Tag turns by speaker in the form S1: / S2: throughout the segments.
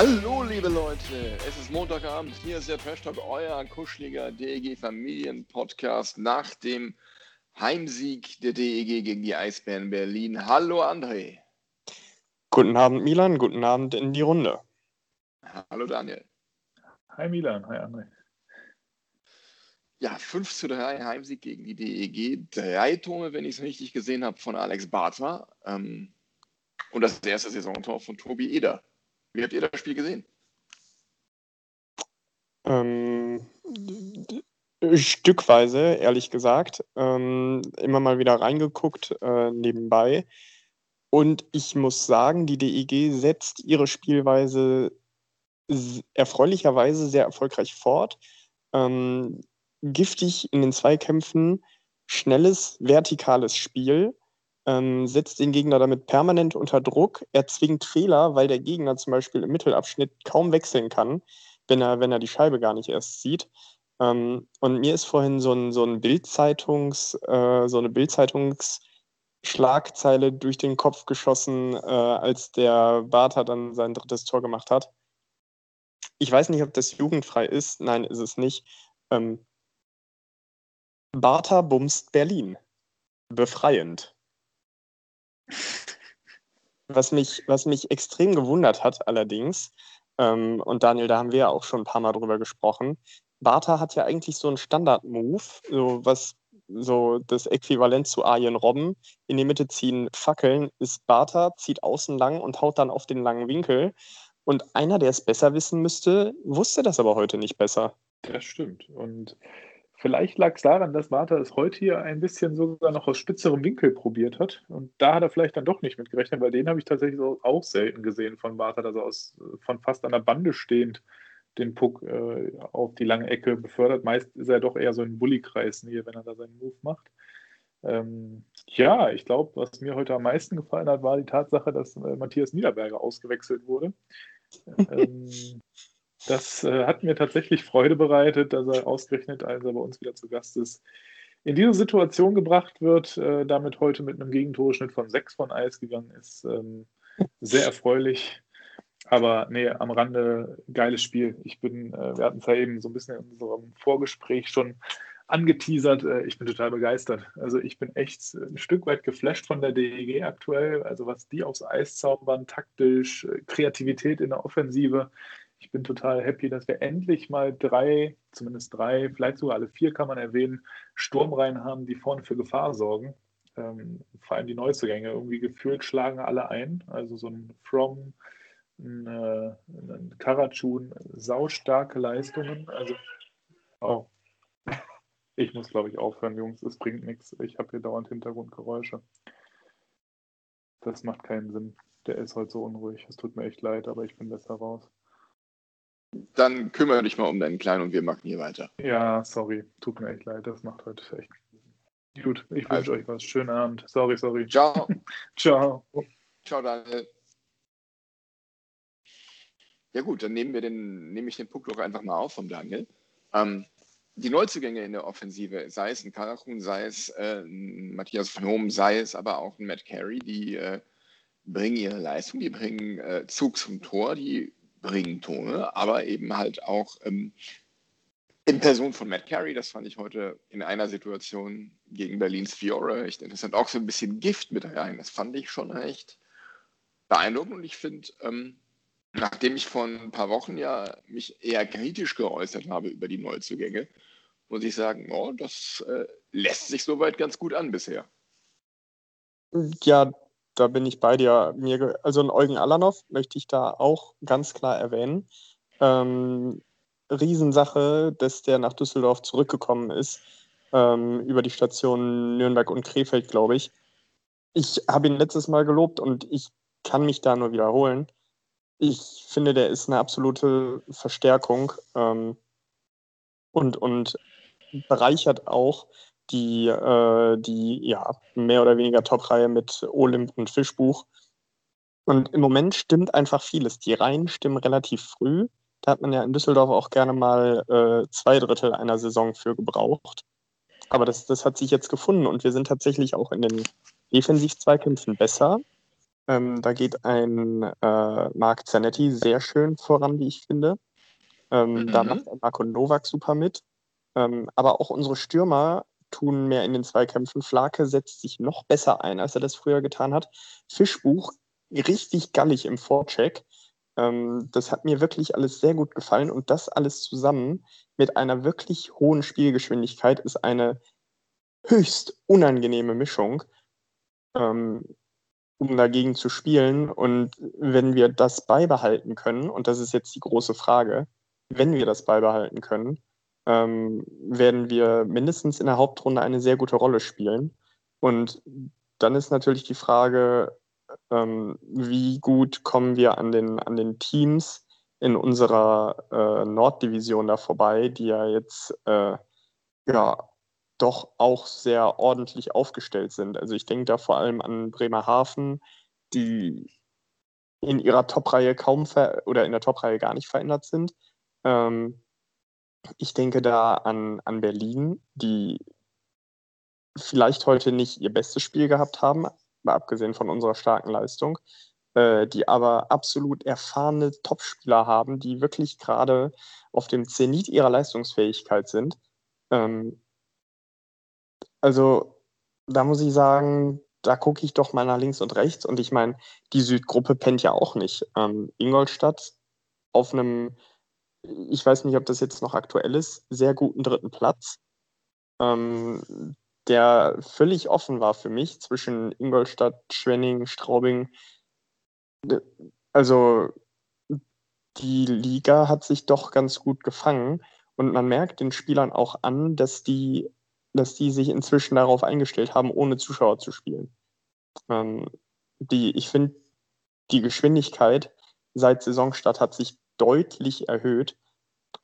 S1: Hallo liebe Leute, es ist Montagabend, hier ist der Trash Talk, euer kuscheliger DEG Familienpodcast nach dem Heimsieg der DEG gegen die Eisbären Berlin. Hallo André.
S2: Guten Abend Milan, guten Abend in die Runde.
S1: Hallo Daniel.
S3: Hi Milan, hi André.
S1: Ja, 5 zu 3 Heimsieg gegen die DEG. Drei Tore, wenn ich es richtig gesehen habe, von Alex Bartha. Ähm, und das erste Saisontor von Tobi Eder. Wie habt ihr das Spiel gesehen?
S2: Ähm, stückweise, ehrlich gesagt. Ähm, immer mal wieder reingeguckt äh, nebenbei. Und ich muss sagen, die DEG setzt ihre Spielweise erfreulicherweise sehr erfolgreich fort. Ähm, giftig in den Zweikämpfen, schnelles, vertikales Spiel ähm, setzt den Gegner damit permanent unter Druck. Er zwingt Fehler, weil der Gegner zum Beispiel im Mittelabschnitt kaum wechseln kann, wenn er, wenn er die Scheibe gar nicht erst sieht. Ähm, und mir ist vorhin so, ein, so, ein Bildzeitungs, äh, so eine Bildzeitungsschlagzeile durch den Kopf geschossen, äh, als der Bartha dann sein drittes Tor gemacht hat. Ich weiß nicht, ob das jugendfrei ist. Nein, ist es nicht. Ähm, Bartha bumst Berlin. Befreiend. Was mich, was mich extrem gewundert hat allerdings, ähm, und Daniel, da haben wir ja auch schon ein paar Mal drüber gesprochen, Bartha hat ja eigentlich so einen Standard-Move, so was so das Äquivalent zu Arjen Robben. In die Mitte ziehen Fackeln ist Bartha, zieht außen lang und haut dann auf den langen Winkel. Und einer, der es besser wissen müsste, wusste das aber heute nicht besser.
S3: Das stimmt. Und Vielleicht lag es daran, dass Martha es heute hier ein bisschen sogar noch aus spitzerem Winkel probiert hat. Und da hat er vielleicht dann doch nicht mit gerechnet, weil den habe ich tatsächlich auch selten gesehen von Martha, dass er aus, von fast an der Bande stehend den Puck äh, auf die lange Ecke befördert. Meist ist er doch eher so ein Bullykreis hier, wenn er da seinen Move macht. Ähm, ja, ich glaube, was mir heute am meisten gefallen hat, war die Tatsache, dass äh, Matthias Niederberger ausgewechselt wurde. ähm, das äh, hat mir tatsächlich Freude bereitet, dass er ausgerechnet, als er bei uns wieder zu Gast ist, in diese Situation gebracht wird, äh, damit heute mit einem Gegentorschnitt von 6 von Eis gegangen ist. Ähm, sehr erfreulich. Aber nee, am Rande geiles Spiel. Ich bin, äh, wir hatten es ja eben so ein bisschen in unserem Vorgespräch schon angeteasert. Äh, ich bin total begeistert. Also ich bin echt ein Stück weit geflasht von der DEG aktuell. Also was die aufs Eis zaubern, taktisch, äh, Kreativität in der Offensive ich bin total happy, dass wir endlich mal drei, zumindest drei, vielleicht sogar alle vier kann man erwähnen, Sturmreihen haben, die vorne für Gefahr sorgen. Ähm, vor allem die Neuzugänge. Irgendwie gefühlt schlagen alle ein. Also so ein From, ein, äh, ein Karatschun, saustarke Leistungen. Also, oh. Ich muss, glaube ich, aufhören, Jungs. Es bringt nichts. Ich habe hier dauernd Hintergrundgeräusche. Das macht keinen Sinn. Der ist heute so unruhig. Es tut mir echt leid, aber ich bin besser raus.
S1: Dann kümmere dich mal um deinen Kleinen und wir machen hier weiter.
S3: Ja, sorry. Tut mir echt leid. Das macht heute echt. Gut, ich wünsche also. euch was. Schönen Abend. Sorry, sorry.
S1: Ciao.
S3: Ciao.
S1: Ciao, Daniel. Ja gut, dann nehmen wir den, nehme ich den Punkt doch einfach mal auf vom Daniel. Ähm, die Neuzugänge in der Offensive, sei es ein Karachun, sei es äh, ein Matthias von Hohm, sei es aber auch ein Matt Carey, die äh, bringen ihre Leistung, die bringen äh, Zug zum Tor, die bringen Tone, aber eben halt auch ähm, in Person von Matt Carey, das fand ich heute in einer Situation gegen Berlins Fiore echt interessant, auch so ein bisschen Gift mit rein. Das fand ich schon echt beeindruckend und ich finde, ähm, nachdem ich vor ein paar Wochen ja mich eher kritisch geäußert habe über die Neuzugänge, muss ich sagen, oh, das äh, lässt sich soweit ganz gut an bisher.
S2: Ja, da bin ich bei dir. Mir, also ein Eugen Alanov möchte ich da auch ganz klar erwähnen. Ähm, Riesensache, dass der nach Düsseldorf zurückgekommen ist, ähm, über die Stationen Nürnberg und Krefeld, glaube ich. Ich habe ihn letztes Mal gelobt und ich kann mich da nur wiederholen. ich finde, der ist eine absolute Verstärkung ähm, und, und bereichert auch die, äh, die ja, mehr oder weniger Top-Reihe mit Olymp und Fischbuch. Und im Moment stimmt einfach vieles. Die Reihen stimmen relativ früh. Da hat man ja in Düsseldorf auch gerne mal äh, zwei Drittel einer Saison für gebraucht. Aber das, das hat sich jetzt gefunden und wir sind tatsächlich auch in den Defensiv-Zweikämpfen besser. Ähm, da geht ein äh, Marc Zanetti sehr schön voran, wie ich finde. Ähm, mhm. Da macht Marco Novak super mit. Ähm, aber auch unsere Stürmer tun mehr in den Zweikämpfen. Flake setzt sich noch besser ein, als er das früher getan hat. Fischbuch richtig gallig im Vorcheck. Ähm, das hat mir wirklich alles sehr gut gefallen und das alles zusammen mit einer wirklich hohen Spielgeschwindigkeit ist eine höchst unangenehme Mischung, ähm, um dagegen zu spielen. Und wenn wir das beibehalten können, und das ist jetzt die große Frage, wenn wir das beibehalten können, ähm, werden wir mindestens in der Hauptrunde eine sehr gute Rolle spielen. Und dann ist natürlich die Frage, ähm, wie gut kommen wir an den, an den Teams in unserer äh, Norddivision da vorbei, die ja jetzt äh, ja doch auch sehr ordentlich aufgestellt sind. Also ich denke da vor allem an Bremerhaven, die in ihrer Top-Reihe kaum oder in der Top-Reihe gar nicht verändert sind. Ähm, ich denke da an, an Berlin, die vielleicht heute nicht ihr bestes Spiel gehabt haben, mal abgesehen von unserer starken Leistung, äh, die aber absolut erfahrene Topspieler haben, die wirklich gerade auf dem Zenit ihrer Leistungsfähigkeit sind. Ähm, also da muss ich sagen, da gucke ich doch mal nach links und rechts. Und ich meine, die Südgruppe pennt ja auch nicht. Ähm, Ingolstadt auf einem ich weiß nicht, ob das jetzt noch aktuell ist, sehr guten dritten Platz, ähm, der völlig offen war für mich zwischen Ingolstadt, Schwenning, Straubing. Also die Liga hat sich doch ganz gut gefangen und man merkt den Spielern auch an, dass die, dass die sich inzwischen darauf eingestellt haben, ohne Zuschauer zu spielen. Ähm, die, ich finde, die Geschwindigkeit seit Saisonstart hat sich deutlich erhöht.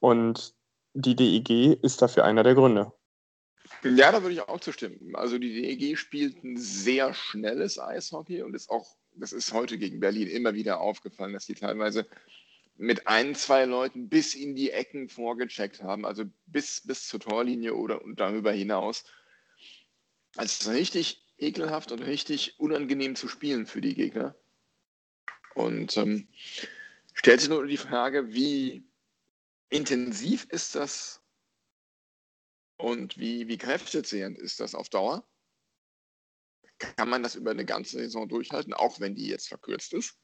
S2: Und die DEG ist dafür einer der Gründe.
S1: Ja, da würde ich auch zustimmen. Also die DEG spielt ein sehr schnelles Eishockey und ist auch, das ist heute gegen Berlin immer wieder aufgefallen, dass die teilweise mit ein, zwei Leuten bis in die Ecken vorgecheckt haben, also bis, bis zur Torlinie oder und darüber hinaus. Also richtig ekelhaft und richtig unangenehm zu spielen für die Gegner. Und ähm, stellt sich nur die Frage, wie intensiv ist das und wie, wie kräftezehrend ist das auf Dauer? Kann man das über eine ganze Saison durchhalten, auch wenn die jetzt verkürzt ist?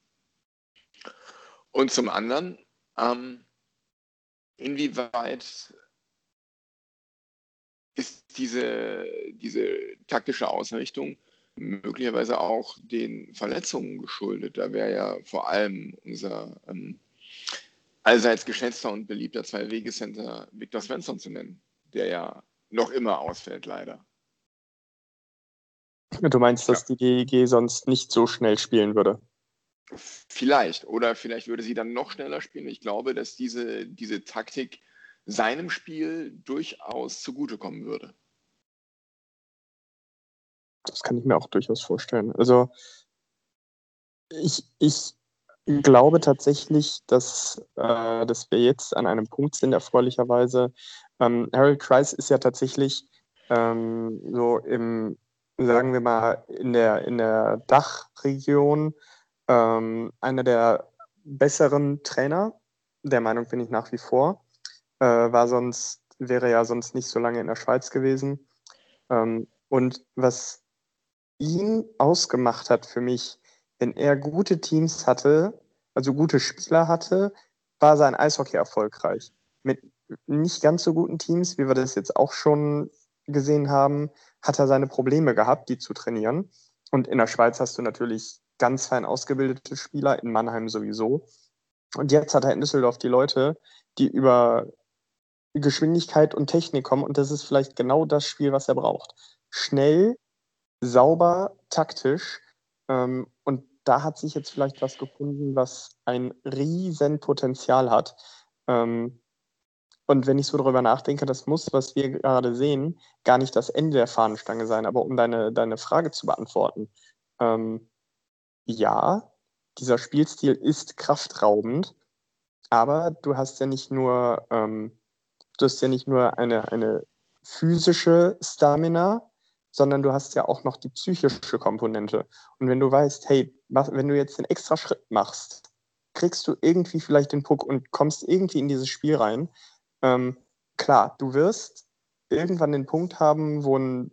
S1: Und zum anderen, ähm, inwieweit ist diese, diese taktische Ausrichtung möglicherweise auch den Verletzungen geschuldet. Da wäre ja vor allem unser ähm, allseits geschätzter und beliebter Zwei-Wege-Center Viktor Svensson zu nennen, der ja noch immer ausfällt, leider.
S2: Du meinst, dass ja. die DEG sonst nicht so schnell spielen würde?
S1: Vielleicht. Oder vielleicht würde sie dann noch schneller spielen. Ich glaube, dass diese, diese Taktik seinem Spiel durchaus zugutekommen würde.
S2: Das kann ich mir auch durchaus vorstellen. Also ich, ich glaube tatsächlich, dass, äh, dass wir jetzt an einem Punkt sind, erfreulicherweise. Ähm, Harold Kreis ist ja tatsächlich ähm, so im, sagen wir mal, in der, in der Dachregion ähm, einer der besseren Trainer. Der Meinung bin ich nach wie vor. Äh, war sonst, wäre ja sonst nicht so lange in der Schweiz gewesen. Ähm, und was ihn ausgemacht hat für mich, wenn er gute Teams hatte, also gute Spieler hatte, war sein Eishockey erfolgreich. Mit nicht ganz so guten Teams, wie wir das jetzt auch schon gesehen haben, hat er seine Probleme gehabt, die zu trainieren. Und in der Schweiz hast du natürlich ganz fein ausgebildete Spieler, in Mannheim sowieso. Und jetzt hat er in Düsseldorf die Leute, die über Geschwindigkeit und Technik kommen. Und das ist vielleicht genau das Spiel, was er braucht. Schnell, sauber, taktisch. Ähm, und da hat sich jetzt vielleicht was gefunden, was ein riesen Potenzial hat. Ähm, und wenn ich so darüber nachdenke, das muss, was wir gerade sehen, gar nicht das Ende der Fahnenstange sein. Aber um deine, deine Frage zu beantworten, ähm, ja, dieser Spielstil ist kraftraubend, aber du hast ja nicht nur, ähm, du hast ja nicht nur eine, eine physische Stamina, sondern du hast ja auch noch die psychische Komponente. Und wenn du weißt, hey, wenn du jetzt den extra Schritt machst, kriegst du irgendwie vielleicht den Puck und kommst irgendwie in dieses Spiel rein. Ähm, klar, du wirst irgendwann den Punkt haben, wo ein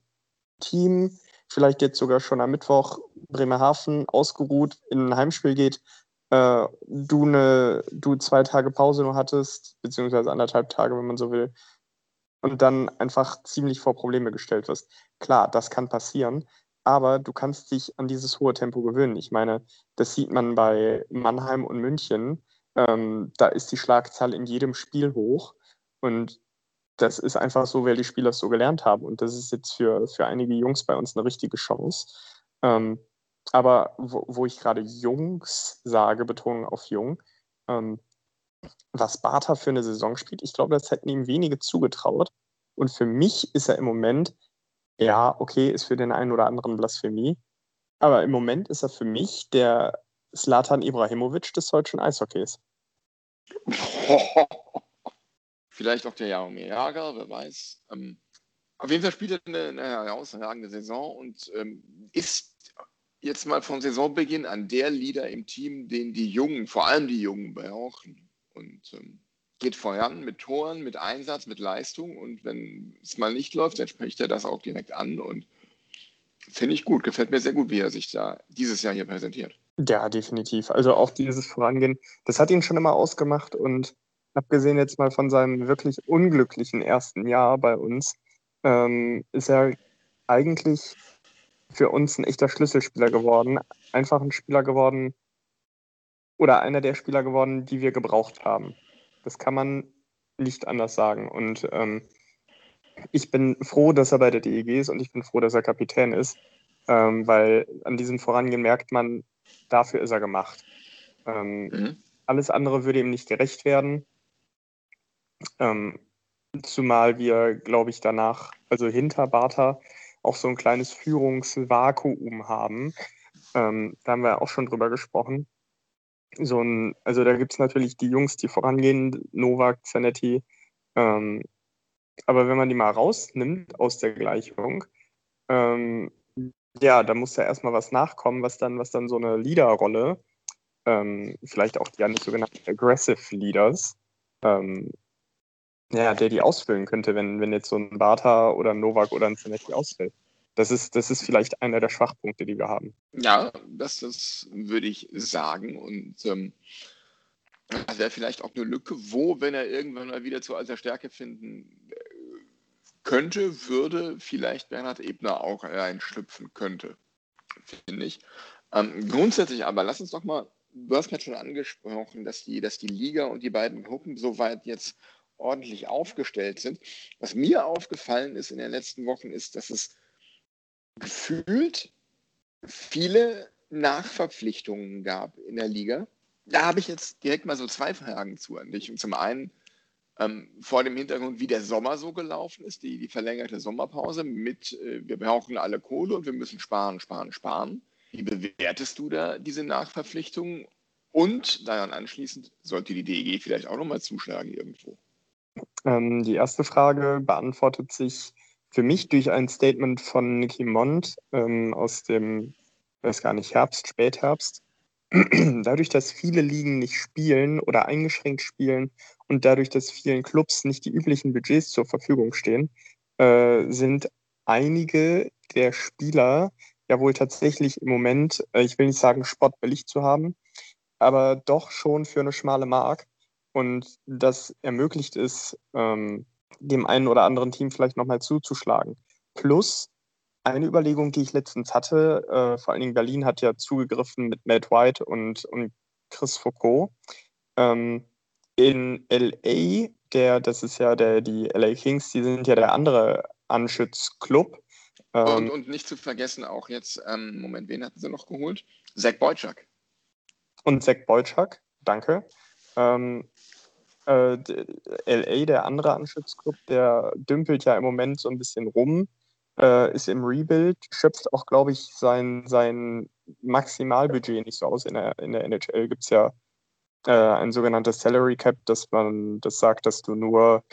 S2: Team vielleicht jetzt sogar schon am Mittwoch Bremerhaven ausgeruht in ein Heimspiel geht, äh, du, eine, du zwei Tage Pause nur hattest, beziehungsweise anderthalb Tage, wenn man so will, und dann einfach ziemlich vor Probleme gestellt wirst. Klar, das kann passieren, aber du kannst dich an dieses hohe Tempo gewöhnen. Ich meine, das sieht man bei Mannheim und München. Ähm, da ist die Schlagzahl in jedem Spiel hoch und das ist einfach so, weil die Spieler es so gelernt haben. Und das ist jetzt für, für einige Jungs bei uns eine richtige Chance. Ähm, aber wo, wo ich gerade Jungs sage, Betonung auf Jung, ähm, was Bartha für eine Saison spielt, ich glaube, das hätten ihm wenige zugetraut. Und für mich ist er im Moment, ja, okay, ist für den einen oder anderen Blasphemie, aber im Moment ist er für mich der Slatan Ibrahimovic des deutschen Eishockeys.
S1: Vielleicht auch der Jaromir Jager, wer weiß. Ähm, auf jeden Fall spielt er eine, eine herausragende Saison und ähm, ist jetzt mal von Saisonbeginn an der Leader im Team, den die Jungen, vor allem die Jungen, brauchen. Und ähm, geht voran mit Toren, mit Einsatz, mit Leistung. Und wenn es mal nicht läuft, dann spricht er das auch direkt an. Und finde ich gut, gefällt mir sehr gut, wie er sich da dieses Jahr hier präsentiert.
S2: Ja, definitiv. Also auch dieses Vorangehen, das hat ihn schon immer ausgemacht. Und abgesehen jetzt mal von seinem wirklich unglücklichen ersten Jahr bei uns, ähm, ist er eigentlich für uns ein echter Schlüsselspieler geworden. Einfach ein Spieler geworden oder einer der Spieler geworden, die wir gebraucht haben. Das kann man nicht anders sagen. Und ähm, ich bin froh, dass er bei der DEG ist und ich bin froh, dass er Kapitän ist, ähm, weil an diesem Vorangehen merkt man, dafür ist er gemacht. Ähm, mhm. Alles andere würde ihm nicht gerecht werden. Ähm, zumal wir, glaube ich, danach, also hinter Bartha, auch so ein kleines Führungsvakuum haben. Ähm, da haben wir auch schon drüber gesprochen. So ein, also da gibt es natürlich die Jungs, die vorangehen, Novak, Zanetti. Ähm, aber wenn man die mal rausnimmt aus der Gleichung, ähm, ja, da muss ja erstmal was nachkommen, was dann, was dann so eine Leaderrolle, ähm, vielleicht auch die nicht sogenannten Aggressive Leaders, ähm, ja, der die ausfüllen könnte, wenn, wenn jetzt so ein Bartha oder ein Novak oder ein Zanetti ausfällt. Das ist, das ist vielleicht einer der Schwachpunkte, die wir haben.
S1: Ja, das, das würde ich sagen. Und ähm, das wäre vielleicht auch eine Lücke, wo, wenn er irgendwann mal wieder zu alter Stärke finden äh, könnte, würde vielleicht Bernhard Ebner auch reinschlüpfen könnte, finde ich. Ähm, grundsätzlich aber, lass uns doch mal, du hast gerade schon angesprochen, dass die, dass die Liga und die beiden Gruppen soweit jetzt ordentlich aufgestellt sind. Was mir aufgefallen ist in den letzten Wochen, ist, dass es gefühlt viele Nachverpflichtungen gab in der Liga. Da habe ich jetzt direkt mal so zwei Fragen zu an dich. Und zum einen ähm, vor dem Hintergrund, wie der Sommer so gelaufen ist, die, die verlängerte Sommerpause mit, äh, wir brauchen alle Kohle und wir müssen sparen, sparen, sparen. Wie bewertest du da diese Nachverpflichtungen? Und daran anschließend, sollte die DEG vielleicht auch nochmal zuschlagen irgendwo?
S2: Ähm, die erste Frage beantwortet sich für mich durch ein Statement von Nicky Mond ähm, aus dem, weiß gar nicht, Herbst, Spätherbst. dadurch, dass viele Ligen nicht spielen oder eingeschränkt spielen und dadurch, dass vielen Clubs nicht die üblichen Budgets zur Verfügung stehen, äh, sind einige der Spieler ja wohl tatsächlich im Moment, äh, ich will nicht sagen, sportbillig zu haben, aber doch schon für eine schmale Mark und das ermöglicht es, ähm, dem einen oder anderen Team vielleicht nochmal zuzuschlagen. Plus eine Überlegung, die ich letztens hatte, äh, vor allen Dingen Berlin hat ja zugegriffen mit Matt White und, und Chris Foucault. Ähm, in LA, der, das ist ja der, die LA Kings, die sind ja der andere Anschützclub.
S1: Und,
S2: Ähm,
S1: und nicht zu vergessen auch jetzt, ähm, Moment, wen hatten sie noch geholt? Zach Boyczak.
S2: und Zach Boyczak, danke. Ähm, äh, LA, der andere Anschlussclub, der dümpelt ja im Moment so ein bisschen rum, äh, ist im Rebuild, schöpft auch, glaube ich, sein, sein Maximalbudget nicht so aus. In der, in der NHL gibt es ja äh, ein sogenanntes Salary Cap, dass man das sagt, dass du nur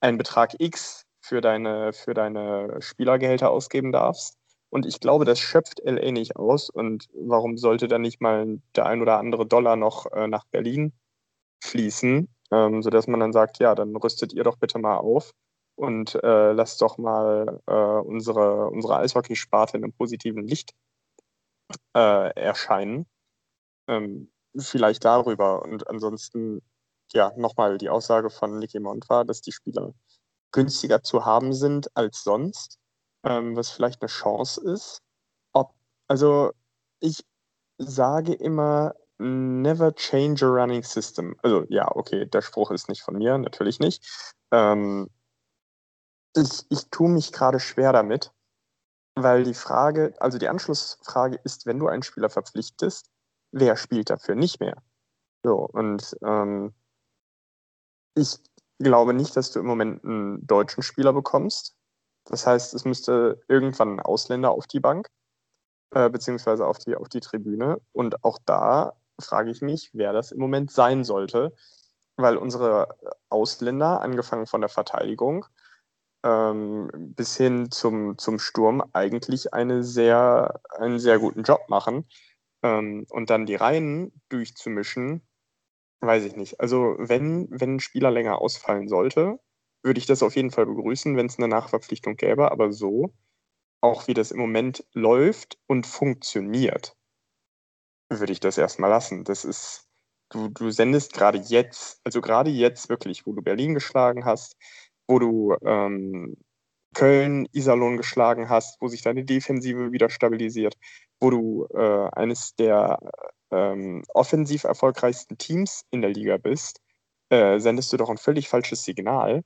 S2: einen Betrag X für deine, für deine Spielergehälter ausgeben darfst. Und ich glaube, das schöpft LA nicht aus. Und warum sollte dann nicht mal der ein oder andere Dollar noch äh, nach Berlin fließen, ähm, sodass man dann sagt, ja, dann rüstet ihr doch bitte mal auf und äh, lasst doch mal äh, unsere, unsere Eishockeysparte in einem positiven Licht äh, erscheinen. Ähm, vielleicht darüber. Und ansonsten, ja, nochmal die Aussage von Nicky Mont war, dass die Spieler günstiger zu haben sind als sonst, ähm, was vielleicht eine Chance ist. Ob, also ich sage immer, never change a running system. Also ja, okay, der Spruch ist nicht von mir, natürlich nicht. Ähm, ich, ich tue mich gerade schwer damit, weil die Frage, also die Anschlussfrage ist, wenn du einen Spieler verpflichtest, wer spielt dafür nicht mehr? So, und ähm, ich glaube nicht, dass du im Moment einen deutschen Spieler bekommst. Das heißt, es müsste irgendwann ein Ausländer auf die Bank, äh, beziehungsweise auf die, auf die Tribüne. Und auch da frage ich mich, wer das im Moment sein sollte, weil unsere Ausländer, angefangen von der Verteidigung ähm, bis hin zum, zum Sturm, eigentlich eine sehr, einen sehr guten Job machen. Ähm, und dann die Reihen durchzumischen, weiß ich nicht. Also wenn, wenn ein Spieler länger ausfallen sollte, würde ich das auf jeden Fall begrüßen, wenn es eine Nachverpflichtung gäbe. Aber so, auch wie das im Moment läuft und funktioniert, würde ich das erstmal lassen. Das ist, du, du sendest gerade jetzt, also gerade jetzt wirklich, wo du Berlin geschlagen hast, wo du ähm, Köln, Iserlohn geschlagen hast, wo sich deine Defensive wieder stabilisiert, wo du äh, eines der ähm, offensiv erfolgreichsten Teams in der Liga bist, äh, sendest du doch ein völlig falsches Signal,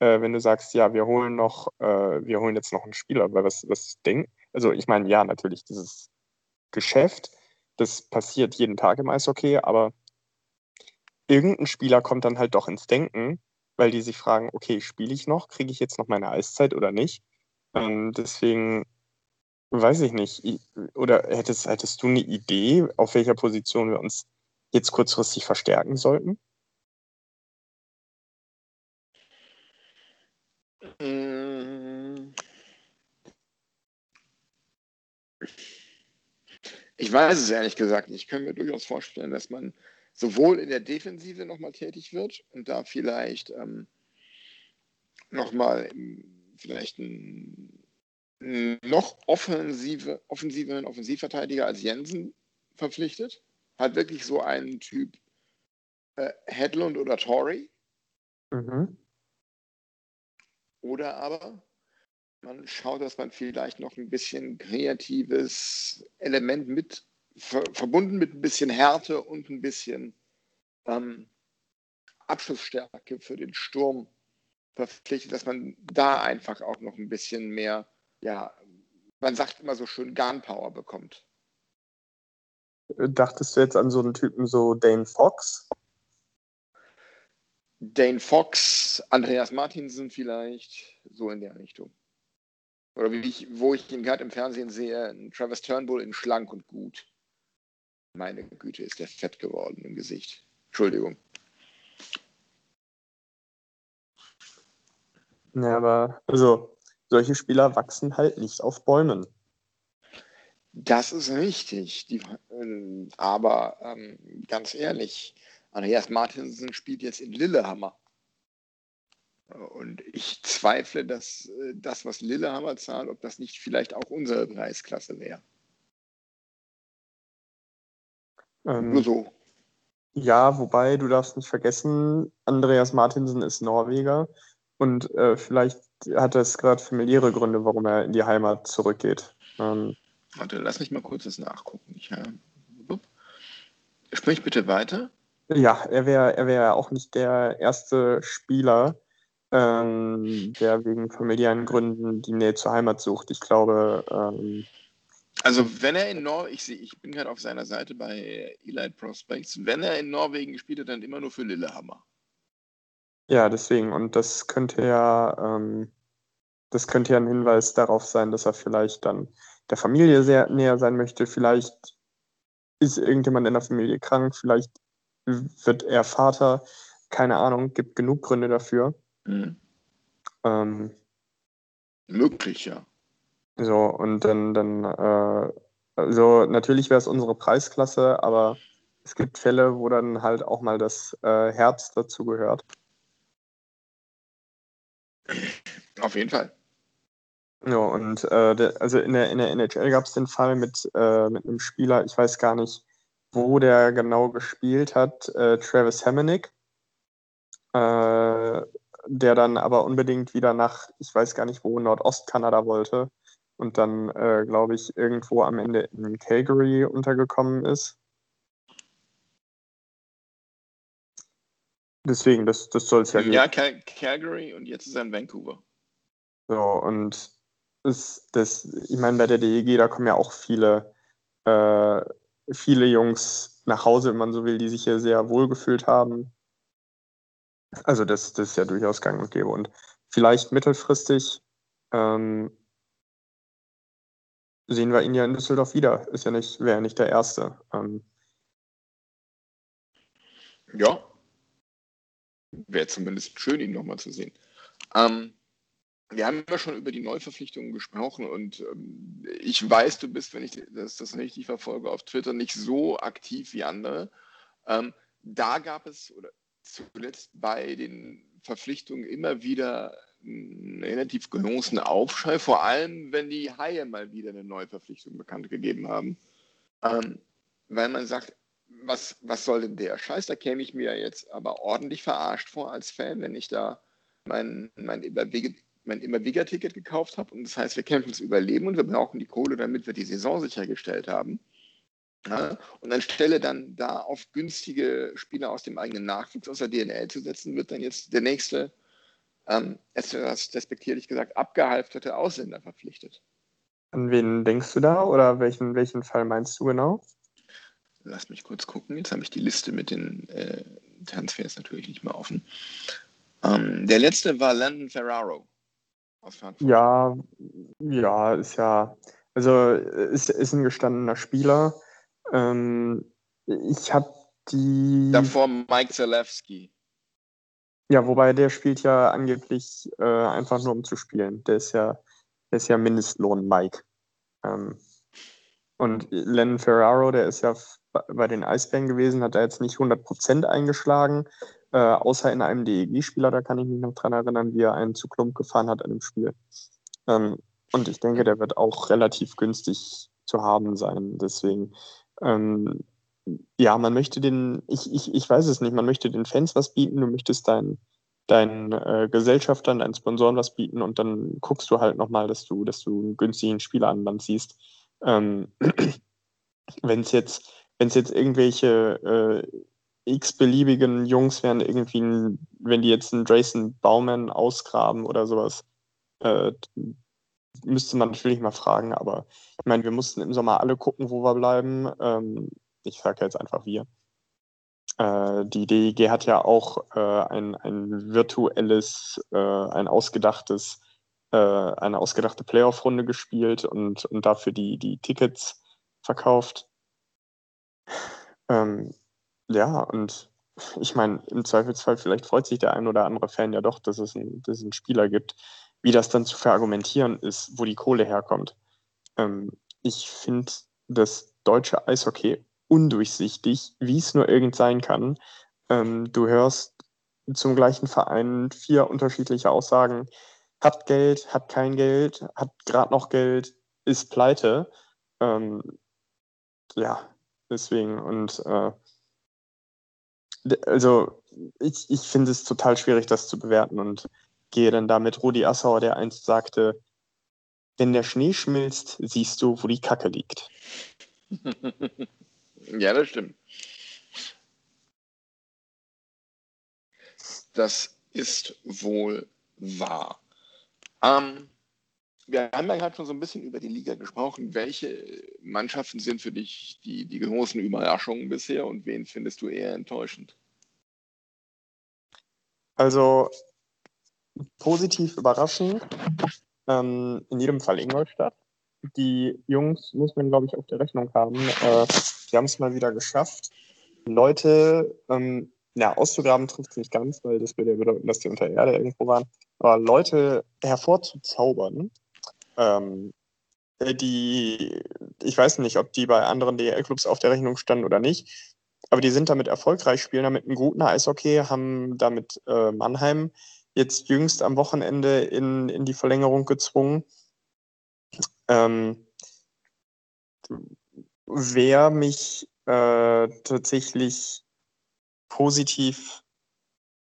S2: äh, wenn du sagst, ja, wir holen noch, äh, wir holen jetzt noch einen Spieler, weil was, was denkt, also ich meine, ja, natürlich, dieses Geschäft, das passiert jeden Tag im Eishockey, aber irgendein Spieler kommt dann halt doch ins Denken, weil die sich fragen, okay, spiele ich noch, kriege ich jetzt noch meine Eiszeit oder nicht? Ähm, deswegen weiß ich nicht. Oder hättest, hättest du eine Idee, auf welcher Position wir uns jetzt kurzfristig verstärken sollten?
S1: Mm. Ich weiß es ehrlich gesagt nicht. Ich kann mir durchaus vorstellen, dass man sowohl in der Defensive nochmal tätig wird und da vielleicht ähm, nochmal vielleicht einen noch offensive, offensiveren Offensivverteidiger als Jensen verpflichtet. Hat wirklich so einen Typ äh, Hedlund oder Torrey.
S2: Mhm.
S1: Oder aber man schaut, dass man vielleicht noch ein bisschen kreatives Element mit ver verbunden mit ein bisschen Härte und ein bisschen ähm, Abschlussstärke für den Sturm verpflichtet, dass man da einfach auch noch ein bisschen mehr, ja, man sagt immer so schön Gunpower bekommt.
S2: Dachtest du jetzt an so einen Typen so Dane Fox?
S1: Dane Fox, Andreas Martinsen vielleicht, so in der Richtung. Oder wie ich, wo ich ihn gerade im Fernsehen sehe, Travis Turnbull in schlank und gut. Meine Güte, ist der fett geworden im Gesicht. Entschuldigung.
S2: Ja, aber also solche Spieler wachsen halt nicht auf Bäumen.
S1: Das ist richtig. Die, ähm, aber ähm, ganz ehrlich, Andreas Martinsen spielt jetzt in Lillehammer. Und ich zweifle, dass äh, das, was Lillehammer zahlt, ob das nicht vielleicht auch unsere Preisklasse wäre.
S2: Ähm,
S1: Nur so.
S2: Ja, wobei du darfst nicht vergessen, Andreas Martinsen ist Norweger und äh, vielleicht hat es gerade familiäre Gründe, warum er in die Heimat zurückgeht. Ähm,
S1: Warte, lass mich mal kurz das nachgucken. Ich, äh, wupp. Sprich bitte weiter.
S2: ja, er wäre er wär auch nicht der erste Spieler, ähm, der wegen familiären Gründen die Nähe zur Heimat sucht. Ich glaube, ähm,
S1: Also wenn er in Norwegen, ich, seh- ich bin gerade auf seiner Seite bei Elite Prospects, wenn er in Norwegen gespielt hat, dann immer nur für Lillehammer.
S2: ja, deswegen. Und das könnte ja, ähm, das könnte ja ein Hinweis darauf sein, dass er vielleicht dann der Familie sehr näher sein möchte. Vielleicht ist irgendjemand in der Familie krank, vielleicht wird er Vater. Keine Ahnung, gibt genug Gründe dafür.
S1: Mhm.
S2: Ähm,
S1: Möglich, ja.
S2: So, und dann, dann, äh, also natürlich wäre es unsere Preisklasse, aber es gibt Fälle, wo dann halt auch mal das äh, Herz dazu gehört.
S1: Auf jeden Fall.
S2: Ja, und äh, der, also in der, in der NHL gab es den Fall mit, äh, mit einem Spieler, ich weiß gar nicht, wo der genau gespielt hat, äh, Travis Hamonic, äh, der dann aber unbedingt wieder nach, ich weiß gar nicht wo, Nordostkanada wollte und dann, äh, glaube ich, irgendwo am Ende in Calgary untergekommen ist. Deswegen, das, das soll es ja geben.
S1: Ja, Cal Calgary und jetzt ist er in Vancouver.
S2: So, und ist das, ich meine, bei der DEG, da kommen ja auch viele, äh, viele Jungs nach Hause, wenn man so will, die sich hier sehr wohl gefühlt haben. Also das, das ist ja durchaus gang und gäbe. Und vielleicht mittelfristig ähm, sehen wir ihn ja in Düsseldorf wieder. Ist ja nicht, wäre ja nicht der Erste. Ähm,
S1: Ja. Wäre zumindest schön, ihn nochmal zu sehen. Ähm, wir haben ja schon über die Neuverpflichtungen gesprochen und ähm, ich weiß, du bist, wenn ich das, das richtig verfolge, auf Twitter nicht so aktiv wie andere. Ähm, da gab es oder zuletzt bei den Verpflichtungen immer wieder einen relativ großen Aufschrei, vor allem wenn die Haie mal wieder eine Neuverpflichtung bekannt gegeben haben. Ähm, weil man sagt, was, was soll denn der Scheiß? Da käme ich mir jetzt aber ordentlich verarscht vor als Fan, wenn ich da mein, mein mein Immer-Bigger-Ticket gekauft habe. Und das heißt, wir kämpfen ums Überleben und wir brauchen die Kohle, damit wir die Saison sichergestellt haben. Ja, und anstelle dann da auf günstige Spieler aus dem eigenen Nachwuchs aus der DNL zu setzen, wird dann jetzt der nächste, ähm, etwas despektierlich gesagt, abgehalfterte Ausländer verpflichtet.
S2: an wen denkst du da oder welchen, welchen Fall meinst du genau?
S1: Lass mich kurz gucken. Jetzt habe ich die Liste mit den äh, Transfers natürlich nicht mehr offen. Ähm, der letzte war Landon Ferraro aus Frankfurt.
S2: Ja, ja, ist ja, also ist, ist ein gestandener Spieler. Ähm, ich habe die.
S1: Davor Mike Zalewski.
S2: Ja, wobei der spielt ja angeblich äh, einfach nur um zu spielen. Der ist ja, der ist ja Mindestlohn Mike. Ähm, und Len Ferraro, der ist ja bei den Eisbären gewesen, hat da jetzt nicht 100% eingeschlagen, äh, außer in einem DEG-Spieler, da kann ich mich noch dran erinnern, wie er einen zu Klump gefahren hat an dem Spiel. Ähm, und ich denke, der wird auch relativ günstig zu haben sein. Deswegen, ähm, ja, man möchte den, ich, ich, ich weiß es nicht, man möchte den Fans was bieten, du möchtest deinen deinen äh, Gesellschaftern, deinen Sponsoren was bieten und dann guckst du halt nochmal, dass du, dass du einen günstigen Spieler an Land ziehst. Ähm, wenn es jetzt, wenn es jetzt irgendwelche äh, x-beliebigen Jungs wären, irgendwie, wenn die jetzt einen Drayson Bauman ausgraben oder sowas, äh, müsste man natürlich mal fragen, aber ich meine, wir mussten im Sommer alle gucken, wo wir bleiben. Ähm, ich sage jetzt einfach wir. Äh, die DEG hat ja auch äh, ein, ein virtuelles, äh, ein ausgedachtes, äh, eine ausgedachte Playoff-Runde gespielt und, und dafür die, die Tickets verkauft. Ähm, ja, und ich meine, im Zweifelsfall, vielleicht freut sich der ein oder andere Fan ja doch, dass es, ein, dass es einen Spieler gibt. Wie das dann zu verargumentieren ist, wo die Kohle herkommt. Ähm, ich finde das deutsche Eishockey undurchsichtig, wie es nur irgend sein kann. Ähm, du hörst zum gleichen Verein vier unterschiedliche Aussagen. Hat Geld, hat kein Geld, hat gerade noch Geld, ist pleite. Ähm, ja, deswegen und äh, also ich, ich finde es total schwierig, das zu bewerten und gehe dann da mit Rudi Assauer, der einst sagte, wenn der Schnee schmilzt, siehst du, wo die Kacke liegt.
S1: Ja, das stimmt. Das ist wohl war. Ähm, wir haben ja gerade schon so ein bisschen über die Liga gesprochen. Welche Mannschaften sind für dich die, die großen Überraschungen bisher und wen findest du eher enttäuschend?
S2: Also positiv überraschend, ähm, in jedem Fall Ingolstadt. Die Jungs muss man, glaube ich, auf der Rechnung haben. Äh, die haben es mal wieder geschafft. Leute, ähm, ja, auszugraben trifft es nicht ganz, weil das würde ja bedeuten, dass die unter Erde irgendwo waren. Aber Leute hervorzuzaubern, ähm, die, ich weiß nicht, ob die bei anderen DL-Clubs auf der Rechnung standen oder nicht, aber die sind damit erfolgreich, spielen damit einen guten Eishockey, haben damit äh, Mannheim jetzt jüngst am Wochenende in, in die Verlängerung gezwungen. Ähm, wer mich äh, tatsächlich positiv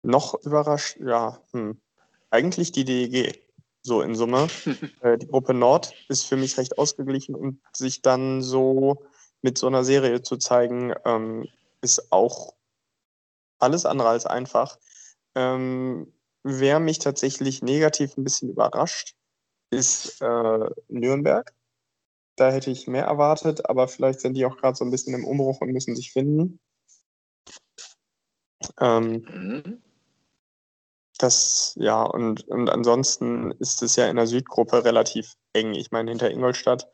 S2: noch überrascht, ja, hm, eigentlich die DEG. So in Summe. äh, die Gruppe Nord ist für mich recht ausgeglichen und sich dann so mit so einer Serie zu zeigen, ähm, ist auch alles andere als einfach. Ähm, wer mich tatsächlich negativ ein bisschen überrascht, ist äh, Nürnberg. Da hätte ich mehr erwartet, aber vielleicht sind die auch gerade so ein bisschen im Umbruch und müssen sich finden. Ähm, mhm. Das, ja, und, und ansonsten ist es ja in der Südgruppe relativ eng. Ich meine, hinter Ingolstadt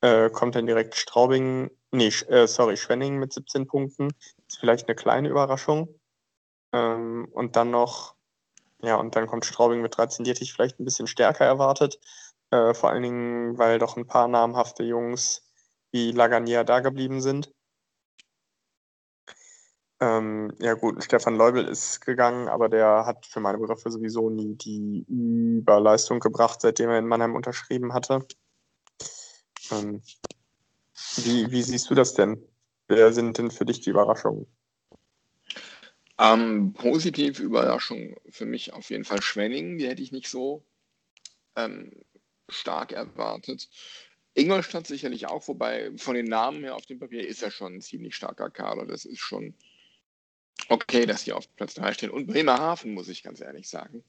S2: äh, kommt dann direkt Straubing, nee, äh, sorry, Schwenning mit 17 Punkten. Ist vielleicht eine kleine Überraschung. Ähm, und dann noch, ja, und dann kommt Straubing mit 13, die hätte ich vielleicht ein bisschen stärker erwartet. Äh, vor allen Dingen, weil doch ein paar namhafte Jungs wie Lagania da geblieben sind. Ähm, ja gut, Stefan Leubel ist gegangen, aber der hat für meine Begriffe sowieso nie die Überleistung gebracht, seitdem er in Mannheim unterschrieben hatte. Ähm, wie, wie siehst du das denn? Wer sind denn für dich die Überraschungen?
S1: Ähm, positive Überraschung für mich auf jeden Fall Schwenning, die hätte ich nicht so ähm, stark erwartet. Ingolstadt sicherlich auch, wobei von den Namen her auf dem Papier ist er schon ein ziemlich starker Kader. Das ist schon okay, dass sie auf Platz 3 stehen. Und Bremerhaven, muss ich ganz ehrlich sagen.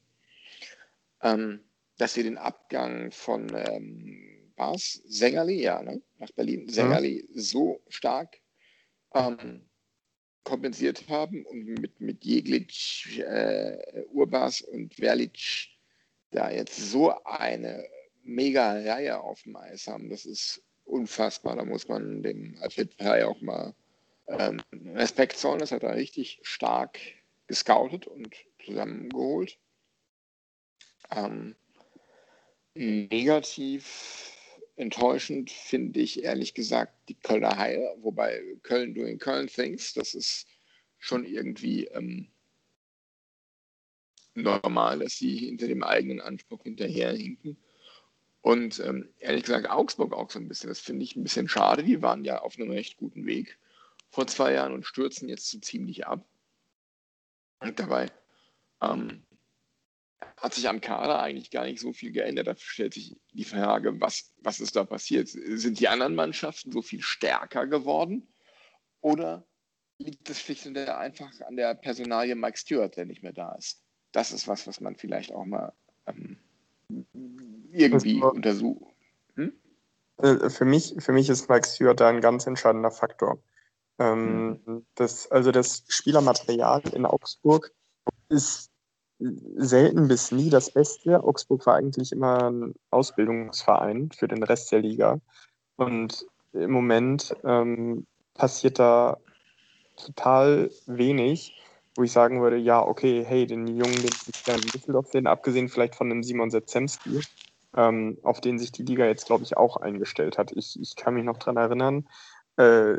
S1: Ähm, dass sie den Abgang von ähm, was? Sängerli, ja, ne? nach Berlin. Sängerli mhm. so stark ähm, kompensiert haben und mit, mit Jeglic, äh, Urbas und Verlic da jetzt so eine mega Reihe auf dem Eis haben. Das ist unfassbar. Da muss man dem Alfred Frey auch mal ähm, Respekt zollen. Das hat er richtig stark gescoutet und zusammengeholt. Ähm, negativ enttäuschend finde ich ehrlich gesagt die Kölner Haie, wobei Köln doing Köln things, das ist schon irgendwie ähm, normal, dass sie hinter dem eigenen Anspruch hinterherhinken. Und ähm, ehrlich gesagt Augsburg auch so ein bisschen, das finde ich ein bisschen schade. Die waren ja auf einem recht guten Weg vor zwei Jahren und stürzen jetzt so ziemlich ab. Und dabei ähm, hat sich am Kader eigentlich gar nicht so viel geändert. Da stellt sich die Frage, was, was ist da passiert? Sind die anderen Mannschaften so viel stärker geworden? Oder liegt es schlicht und einfach an der Personalie Mike Stewart, der nicht mehr da ist? Das ist was, was man vielleicht auch mal ähm, irgendwie untersucht. Hm?
S2: Äh, für mich, für mich ist Mike Stewart da ein ganz entscheidender Faktor. Ähm, mhm. das, also das Spielermaterial in Augsburg ist selten bis nie das Beste. Augsburg war eigentlich immer ein Ausbildungsverein für den Rest der Liga. Und im Moment ähm, passiert da total wenig, wo ich sagen würde, ja, okay, hey, den Jungen, den ich gerne in Düsseldorf sehen, abgesehen vielleicht von dem Simon Setzemski, ähm, auf den sich die Liga jetzt, glaube ich, auch eingestellt hat. Ich, ich kann mich noch daran erinnern, äh,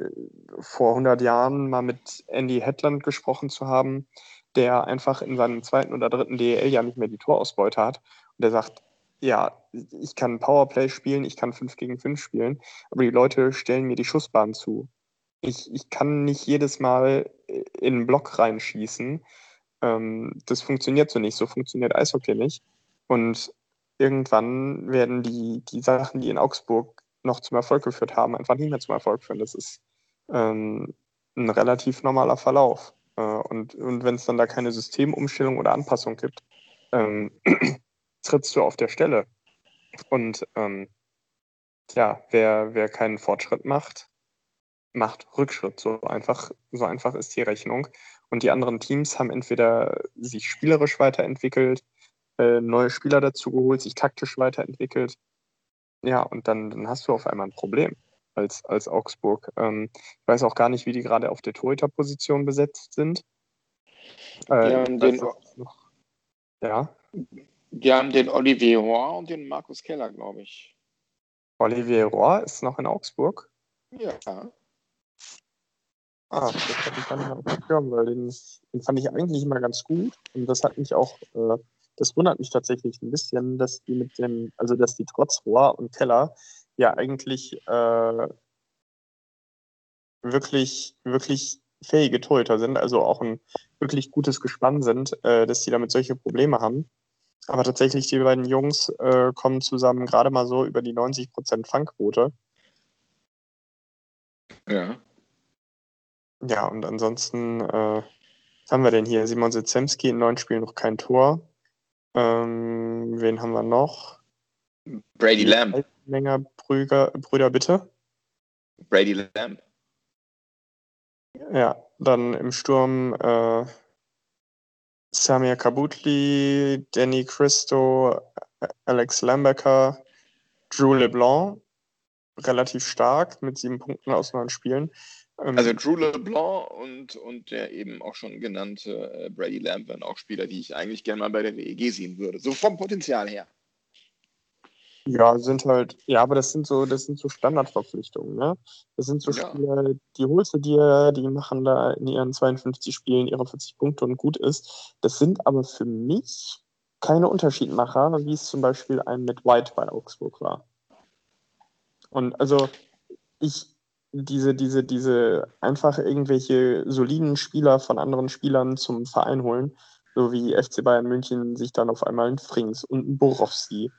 S2: vor 100 Jahren mal mit Andy Hetland gesprochen zu haben, der einfach in seinem zweiten oder dritten DEL ja nicht mehr die Torausbeute hat. Und der sagt, ja, ich kann Powerplay spielen, ich kann 5 gegen 5 spielen, aber die Leute stellen mir die Schussbahn zu. Ich, ich kann nicht jedes Mal in einen Block reinschießen. Ähm, das funktioniert so nicht. So funktioniert Eishockey nicht. Und irgendwann werden die, die Sachen, die in Augsburg noch zum Erfolg geführt haben, einfach nicht mehr zum Erfolg führen. Das ist ähm, ein relativ normaler Verlauf. Äh, und und wenn es dann da keine Systemumstellung oder Anpassung gibt, ähm, trittst du auf der Stelle. Und ähm, ja, wer, wer keinen Fortschritt macht, macht Rückschritt. So einfach, so einfach ist die Rechnung. Und die anderen Teams haben entweder sich spielerisch weiterentwickelt, äh, neue Spieler dazu geholt, sich taktisch weiterentwickelt. Ja, und dann, dann hast du auf einmal ein Problem als, als Augsburg. Ähm, ich weiß auch gar nicht, wie die gerade auf der Torhüter-Position besetzt sind.
S1: Äh, ja, den,
S2: noch, ja.
S1: Die haben den Olivier Roy und den Markus Keller, glaube ich.
S2: Olivier Roy ist noch in Augsburg?
S1: Ja.
S2: Ah, das hatte ich gar nicht auf Schirm, weil den, den, fand ich eigentlich immer ganz gut. Und das hat mich auch, äh, das wundert mich tatsächlich ein bisschen, dass die mit dem, also dass die trotz Rohr und Keller ja eigentlich äh, wirklich, wirklich fähige Torhüter sind, also auch ein wirklich gutes Gespann sind, äh, dass die damit solche Probleme haben. Aber tatsächlich, die beiden Jungs äh, kommen zusammen gerade mal so über die 90% Fangquote.
S1: Ja.
S2: Ja, und ansonsten, äh, was haben wir denn hier? Simon Sitzemski in neun Spielen noch kein Tor. Ähm, wen haben wir noch?
S1: Brady Lamb.
S2: Länger Brüder, Brüder, bitte.
S1: Brady Lamb.
S2: Ja, dann im Sturm äh, Samir Kabutli, Danny Christo, Alex Lambecker, Drew LeBlanc. Relativ stark mit sieben Punkten aus neun Spielen.
S1: Ähm, also Drew LeBlanc und, und der eben auch schon genannte äh, Brady Lamb wären auch Spieler, die ich eigentlich gerne mal bei der WEG sehen würde. So vom Potenzial her.
S2: Ja, sind halt, ja, aber das sind so, das sind so Standardverpflichtungen, ne? Das sind so ja. Spieler, die holst du dir, die machen da in ihren 52 Spielen ihre 40 Punkte und gut ist. Das sind aber für mich keine Unterschiedmacher, wie es zum Beispiel ein mit White bei Augsburg war. Und also ich, diese, diese, diese einfach irgendwelche soliden Spieler von anderen Spielern zum Verein holen, so wie FC Bayern München sich dann auf einmal einen Frings und einen Borowski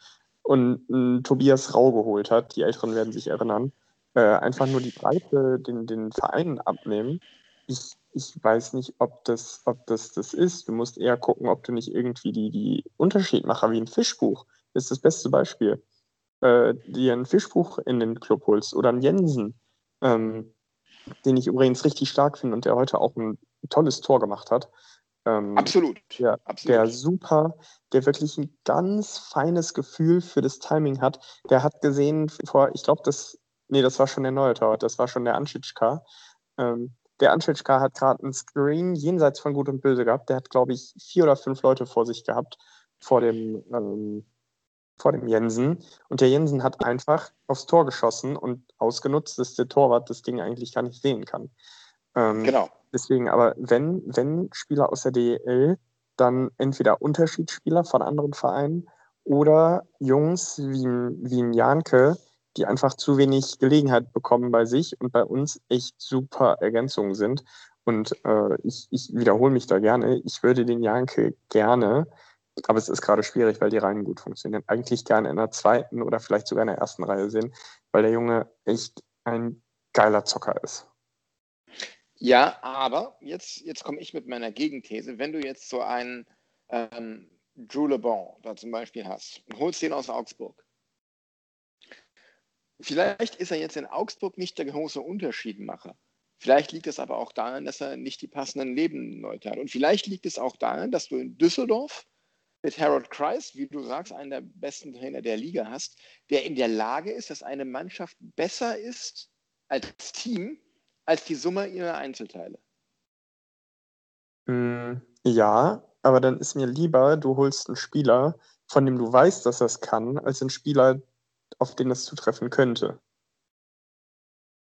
S2: und einen Tobias Rau geholt hat, die Älteren werden sich erinnern, äh, einfach nur die Breite den, den Vereinen abnehmen. Ich, ich weiß nicht, ob das, ob das das ist. Du musst eher gucken, ob du nicht irgendwie die, die Unterschiedmacher wie ein Fischbuch, das ist das beste Beispiel, äh, dir ein Fischbuch in den Club holst oder einen Jensen, ähm, den ich übrigens richtig stark finde und der heute auch ein tolles Tor gemacht hat.
S1: Ähm, absolut.
S2: Der,
S1: absolut.
S2: Der super, der wirklich ein ganz feines Gefühl für das Timing hat. Der hat gesehen vor, ich glaube, das, nee, das war schon der neue Tor, das war schon der Anschitschka. Ähm, der Anschitschka hat gerade einen Screen jenseits von Gut und Böse gehabt. Der hat, glaube ich, vier oder fünf Leute vor sich gehabt, vor dem, ähm, vor dem Jensen. Und der Jensen hat einfach aufs Tor geschossen und ausgenutzt, dass der Torwart das Ding eigentlich gar nicht sehen kann.
S1: Ähm, genau.
S2: Deswegen, aber wenn, wenn Spieler aus der DEL, dann entweder Unterschiedsspieler von anderen Vereinen oder Jungs wie, wie ein Janke, die einfach zu wenig Gelegenheit bekommen bei sich und bei uns echt super Ergänzungen sind. Und äh, ich, ich wiederhole mich da gerne. Ich würde den Janke gerne, aber es ist gerade schwierig, weil die Reihen gut funktionieren, eigentlich gerne in der zweiten oder vielleicht sogar in der ersten Reihe sehen, weil der Junge echt ein geiler Zocker ist.
S1: Ja, aber jetzt, jetzt komme ich mit meiner Gegenthese. Wenn du jetzt so einen ähm, Drew LeBon da zum Beispiel hast und holst den aus Augsburg, vielleicht ist er jetzt in Augsburg nicht der große Unterschiedmacher. Vielleicht liegt es aber auch daran, dass er nicht die passenden Nebenleute hat. Und vielleicht liegt es auch daran, dass du in Düsseldorf mit Harold Kreis, wie du sagst, einen der besten Trainer der Liga hast, der in der Lage ist, dass eine Mannschaft besser ist als Team, als die Summe ihrer Einzelteile.
S2: Mm, ja, aber dann ist mir lieber, du holst einen Spieler, von dem du weißt, dass er es kann, als einen Spieler, auf den es zutreffen könnte.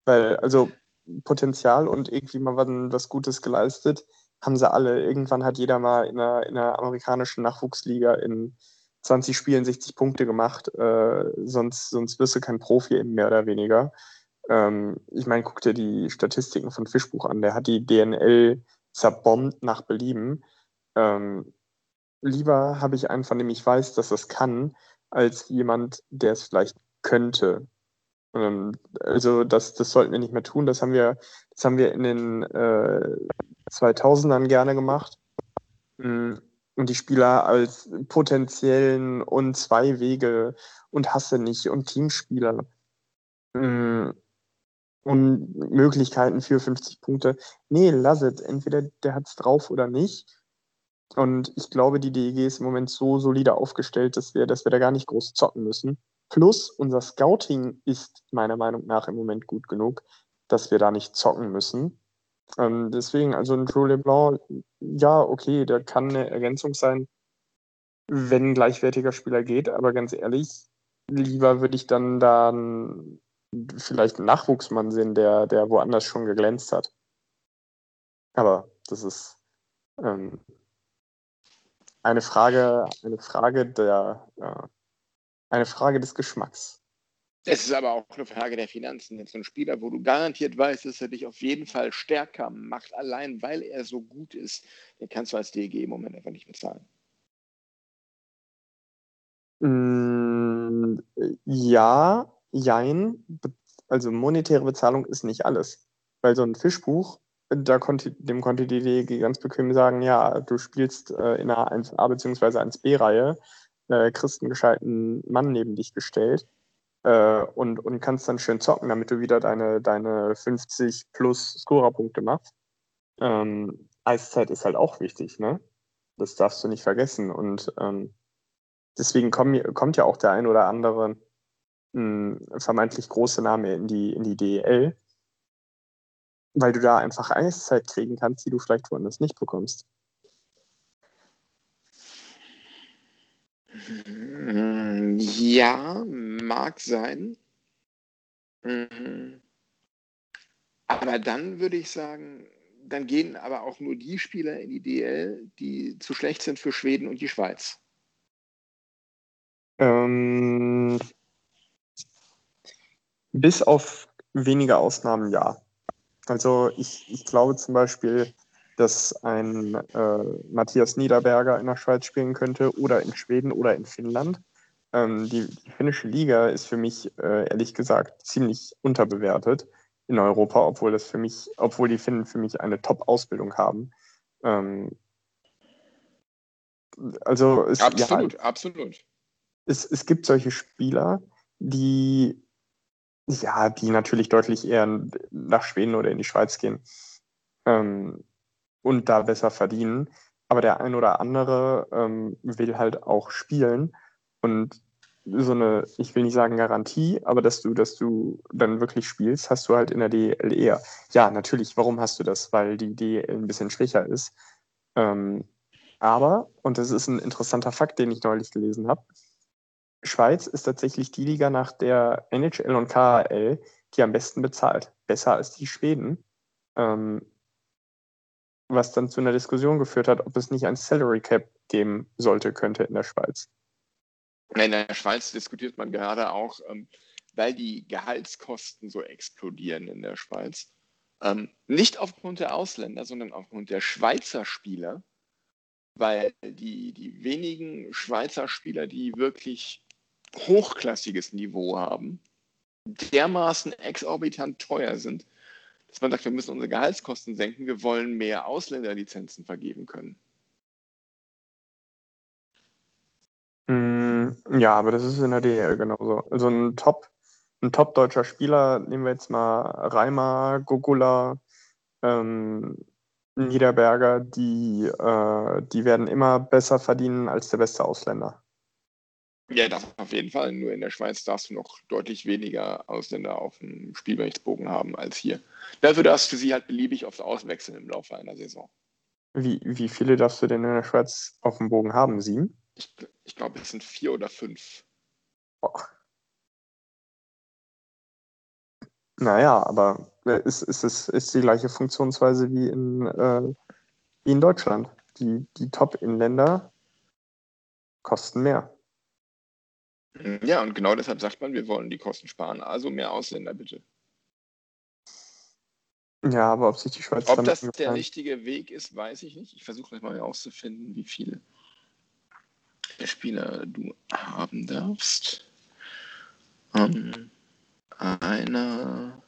S2: Weil, also Potenzial und irgendwie mal was, was Gutes geleistet, haben sie alle. Irgendwann hat jeder mal in einer, in einer amerikanischen Nachwuchsliga in 20 Spielen 60 Punkte gemacht. Äh, sonst, sonst wirst du kein Profi, mehr oder weniger. Ähm, ich meine, guck dir die Statistiken von Fischbuch an. Der hat die DNL zerbombt nach Belieben. Ähm, lieber habe ich einen, von dem ich weiß, dass es kann, als jemand, der es vielleicht könnte. Ähm, also das, das sollten wir nicht mehr tun. Das haben wir, das haben wir in den äh, 2000ern gerne gemacht. Mhm. und die Spieler als potenziellen und zwei Wege und hasse nicht und Teamspieler mm, und Möglichkeiten für 50 Punkte. Nee, lass es. Entweder der hat es drauf oder nicht. Und ich glaube, die DEG ist im Moment so solide aufgestellt, dass wir, dass wir da gar nicht groß zocken müssen. Plus, unser Scouting ist meiner Meinung nach im Moment gut genug, dass wir da nicht zocken müssen. Ähm, deswegen, also ein Joe LeBlanc, ja, okay, der kann eine Ergänzung sein, wenn ein gleichwertiger Spieler geht, aber ganz ehrlich, lieber würde ich dann da einen, vielleicht einen Nachwuchsmann sehen, der, der woanders schon geglänzt hat. Aber das ist ähm, eine Frage, eine Frage der, äh, eine Frage des Geschmacks.
S1: Es ist aber auch eine Frage der Finanzen. Jetzt so ein Spieler, wo du garantiert weißt, dass er dich auf jeden Fall stärker macht, allein weil er so gut ist, den kannst du als DEG im Moment einfach nicht bezahlen.
S2: Mm, ja, jein. Also monetäre Bezahlung ist nicht alles. Weil so ein Fischbuch, da konnte, dem konnte die DEG ganz bequem sagen, ja, du spielst äh, in einer 1a bzw. 1b-Reihe, äh, kriegst einen gescheiten Mann neben dich gestellt äh, und, und kannst dann schön zocken, damit du wieder deine, deine 50 plus Scorerpunkte machst. Ähm, Eiszeit ist halt auch wichtig, ne? Das darfst du nicht vergessen. Und ähm, deswegen komm, kommt ja auch der ein oder andere vermeintlich große Name in die, in die DEL, weil du da einfach Eiszeit kriegen kannst, die du vielleicht woanders nicht bekommst.
S1: Ja, mag sein. Mhm. Aber dann würde ich sagen, dann gehen aber auch nur die Spieler in die DL, die zu schlecht sind für Schweden und die Schweiz.
S2: Ähm, bis auf wenige Ausnahmen ja. Also ich, ich glaube zum Beispiel, dass ein äh, Matthias Niederberger in der Schweiz spielen könnte oder in Schweden oder in Finnland. Ähm, die, die, finnische Liga ist für mich äh, ehrlich gesagt ziemlich unterbewertet in Europa, obwohl das für mich, obwohl die Finnen für mich eine Top-Ausbildung haben. Ähm, also es,
S1: absolut, ja, absolut.
S2: Es, es gibt solche Spieler, die ja, die natürlich deutlich eher nach Schweden oder in die Schweiz gehen. Ähm, und da besser verdienen. Aber der ein oder andere ähm, will halt auch spielen. Und so eine, ich will nicht sagen Garantie, aber dass du, dass du dann wirklich spielst, hast du halt in der DL eher. Ja, natürlich, warum hast du das? Weil die DL ein bisschen schwächer ist. Ähm, aber, und das ist ein interessanter Fakt, den ich neulich gelesen habe, Schweiz ist tatsächlich die Liga nach der NHL und KHL, die am besten bezahlt. Besser als die Schweden. Ähm, was dann zu einer Diskussion geführt hat, ob es nicht ein Salary Cap geben sollte, könnte in der Schweiz.
S1: In der Schweiz diskutiert man gerade auch, ähm, weil die Gehaltskosten so explodieren in der Schweiz. Ähm, nicht aufgrund der Ausländer, sondern aufgrund der Schweizer Spieler, weil die, die wenigen Schweizer Spieler, die wirklich hochklassiges Niveau haben, dermaßen exorbitant teuer sind, dass man sagt, wir müssen unsere Gehaltskosten senken, wir wollen mehr Ausländerlizenzen vergeben können.
S2: Mm, ja, aber das ist in der DL genauso. Also ein Top, ein Top deutscher Spieler, nehmen wir jetzt mal Reimer, Gogula, ähm, Niederberger, die, äh, die werden immer besser verdienen als der beste Ausländer.
S1: Ja, das auf jeden Fall. Nur in der Schweiz darfst du noch deutlich weniger Ausländer auf dem Spielberichtsbogen haben als hier. Dafür darfst du sie halt beliebig oft auswechseln im Laufe einer Saison.
S2: Wie, wie viele darfst du denn in der Schweiz auf dem Bogen haben? Sieben?
S1: Ich, ich glaube, es sind vier oder fünf.
S2: Oh. Naja, aber ist, ist, ist, ist die gleiche Funktionsweise wie in, äh, wie in Deutschland. Die, die Top-Inländer kosten mehr.
S1: Ja, und genau deshalb sagt man, wir wollen die Kosten sparen, also mehr Ausländer bitte.
S2: Ja, aber ob sich die Schweiz.
S1: Ob das der richtige Weg ist, weiß ich nicht. Ich versuche mal herauszufinden, wie viele Spieler du haben darfst. Um, einer.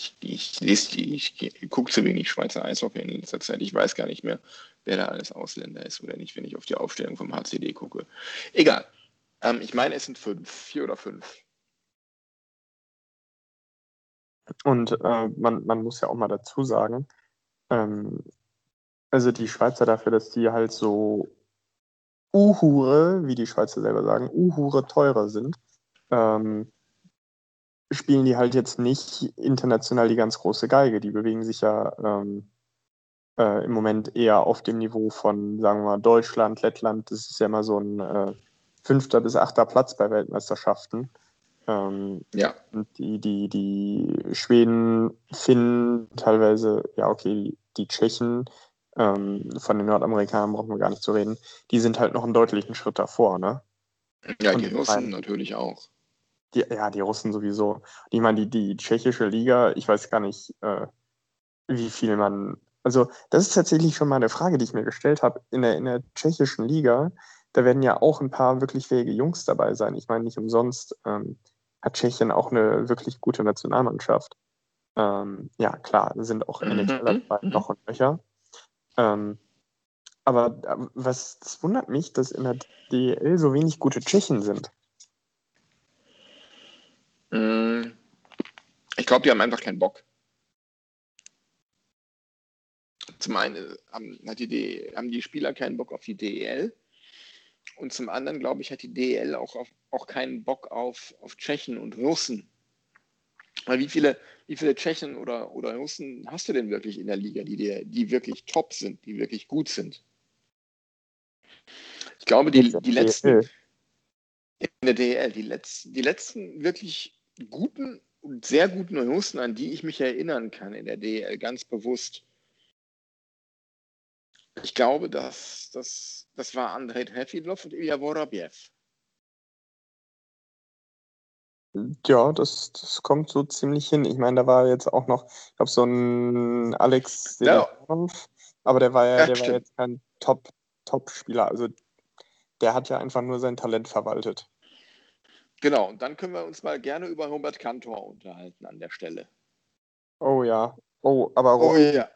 S1: Ich ich, lese die, ich gucke zu wenig Schweizer Eishockey in letzter Zeit. Ich weiß gar nicht mehr, wer da alles Ausländer ist oder nicht, wenn ich auf die Aufstellung vom HCD gucke. Egal. Ähm, ich meine, es sind fünf, vier oder fünf.
S2: Und äh, man, man muss ja auch mal dazu sagen, ähm, also die Schweizer dafür, dass die halt so Uhure, wie die Schweizer selber sagen, Uhure teurer sind, ähm, spielen die halt jetzt nicht international die ganz große Geige. Die bewegen sich ja ähm, äh, im Moment eher auf dem Niveau von, sagen wir mal, Deutschland, Lettland. Das ist ja immer so ein äh, fünfter bis achter Platz bei Weltmeisterschaften. Ähm,
S1: ja.
S2: Und die, die, die Schweden, Finnen, teilweise, ja, okay, die, die Tschechen, ähm, von den Nordamerikanern brauchen wir gar nicht zu reden, die sind halt noch einen deutlichen Schritt davor, ne?
S1: Ja, Und die Russen natürlich auch.
S2: Die, ja, die Russen sowieso. Ich meine, die, die tschechische Liga, ich weiß gar nicht, äh, wie viel man. Also, das ist tatsächlich schon mal eine Frage, die ich mir gestellt habe. In der, in der tschechischen Liga, da werden ja auch ein paar wirklich fähige Jungs dabei sein. Ich meine, nicht umsonst ähm, hat Tschechien auch eine wirklich gute Nationalmannschaft. Ähm, ja, klar, sind auch mhm. NHL dabei, mhm. noch und nöcher. Ähm, aber äh, was das wundert mich, dass in der DL so wenig gute Tschechen sind.
S1: Mm, ich glaube, die haben einfach keinen Bock. Zum einen äh, haben, die, haben die Spieler keinen Bock auf die DEL und zum anderen, glaube ich, hat die DEL auch, auf, auch keinen Bock auf, auf Tschechen und Russen. Weil wie viele, wie viele Tschechen oder, oder Russen hast du denn wirklich in der Liga, die, dir, die wirklich top sind, die wirklich gut sind? Ich glaube, die, die letzten in der DEL, die letzten, die letzten wirklich guten und sehr guten Russen, an die ich mich erinnern kann in der DEL, ganz bewusst. Ich glaube, dass das, das war Andrei Trefilov und Ilya Vorobiev.
S2: Ja, das, das kommt so ziemlich hin. Ich meine, da war jetzt auch noch, ich glaube, so ein Alex
S1: ja.
S2: aber der war ja, ja der war jetzt kein Top, Top-Spieler. Also der hat ja einfach nur sein Talent verwaltet.
S1: Genau, und dann können wir uns mal gerne über Robert Kantor unterhalten an der Stelle.
S2: Oh ja. Oh, aber
S1: oh, ja.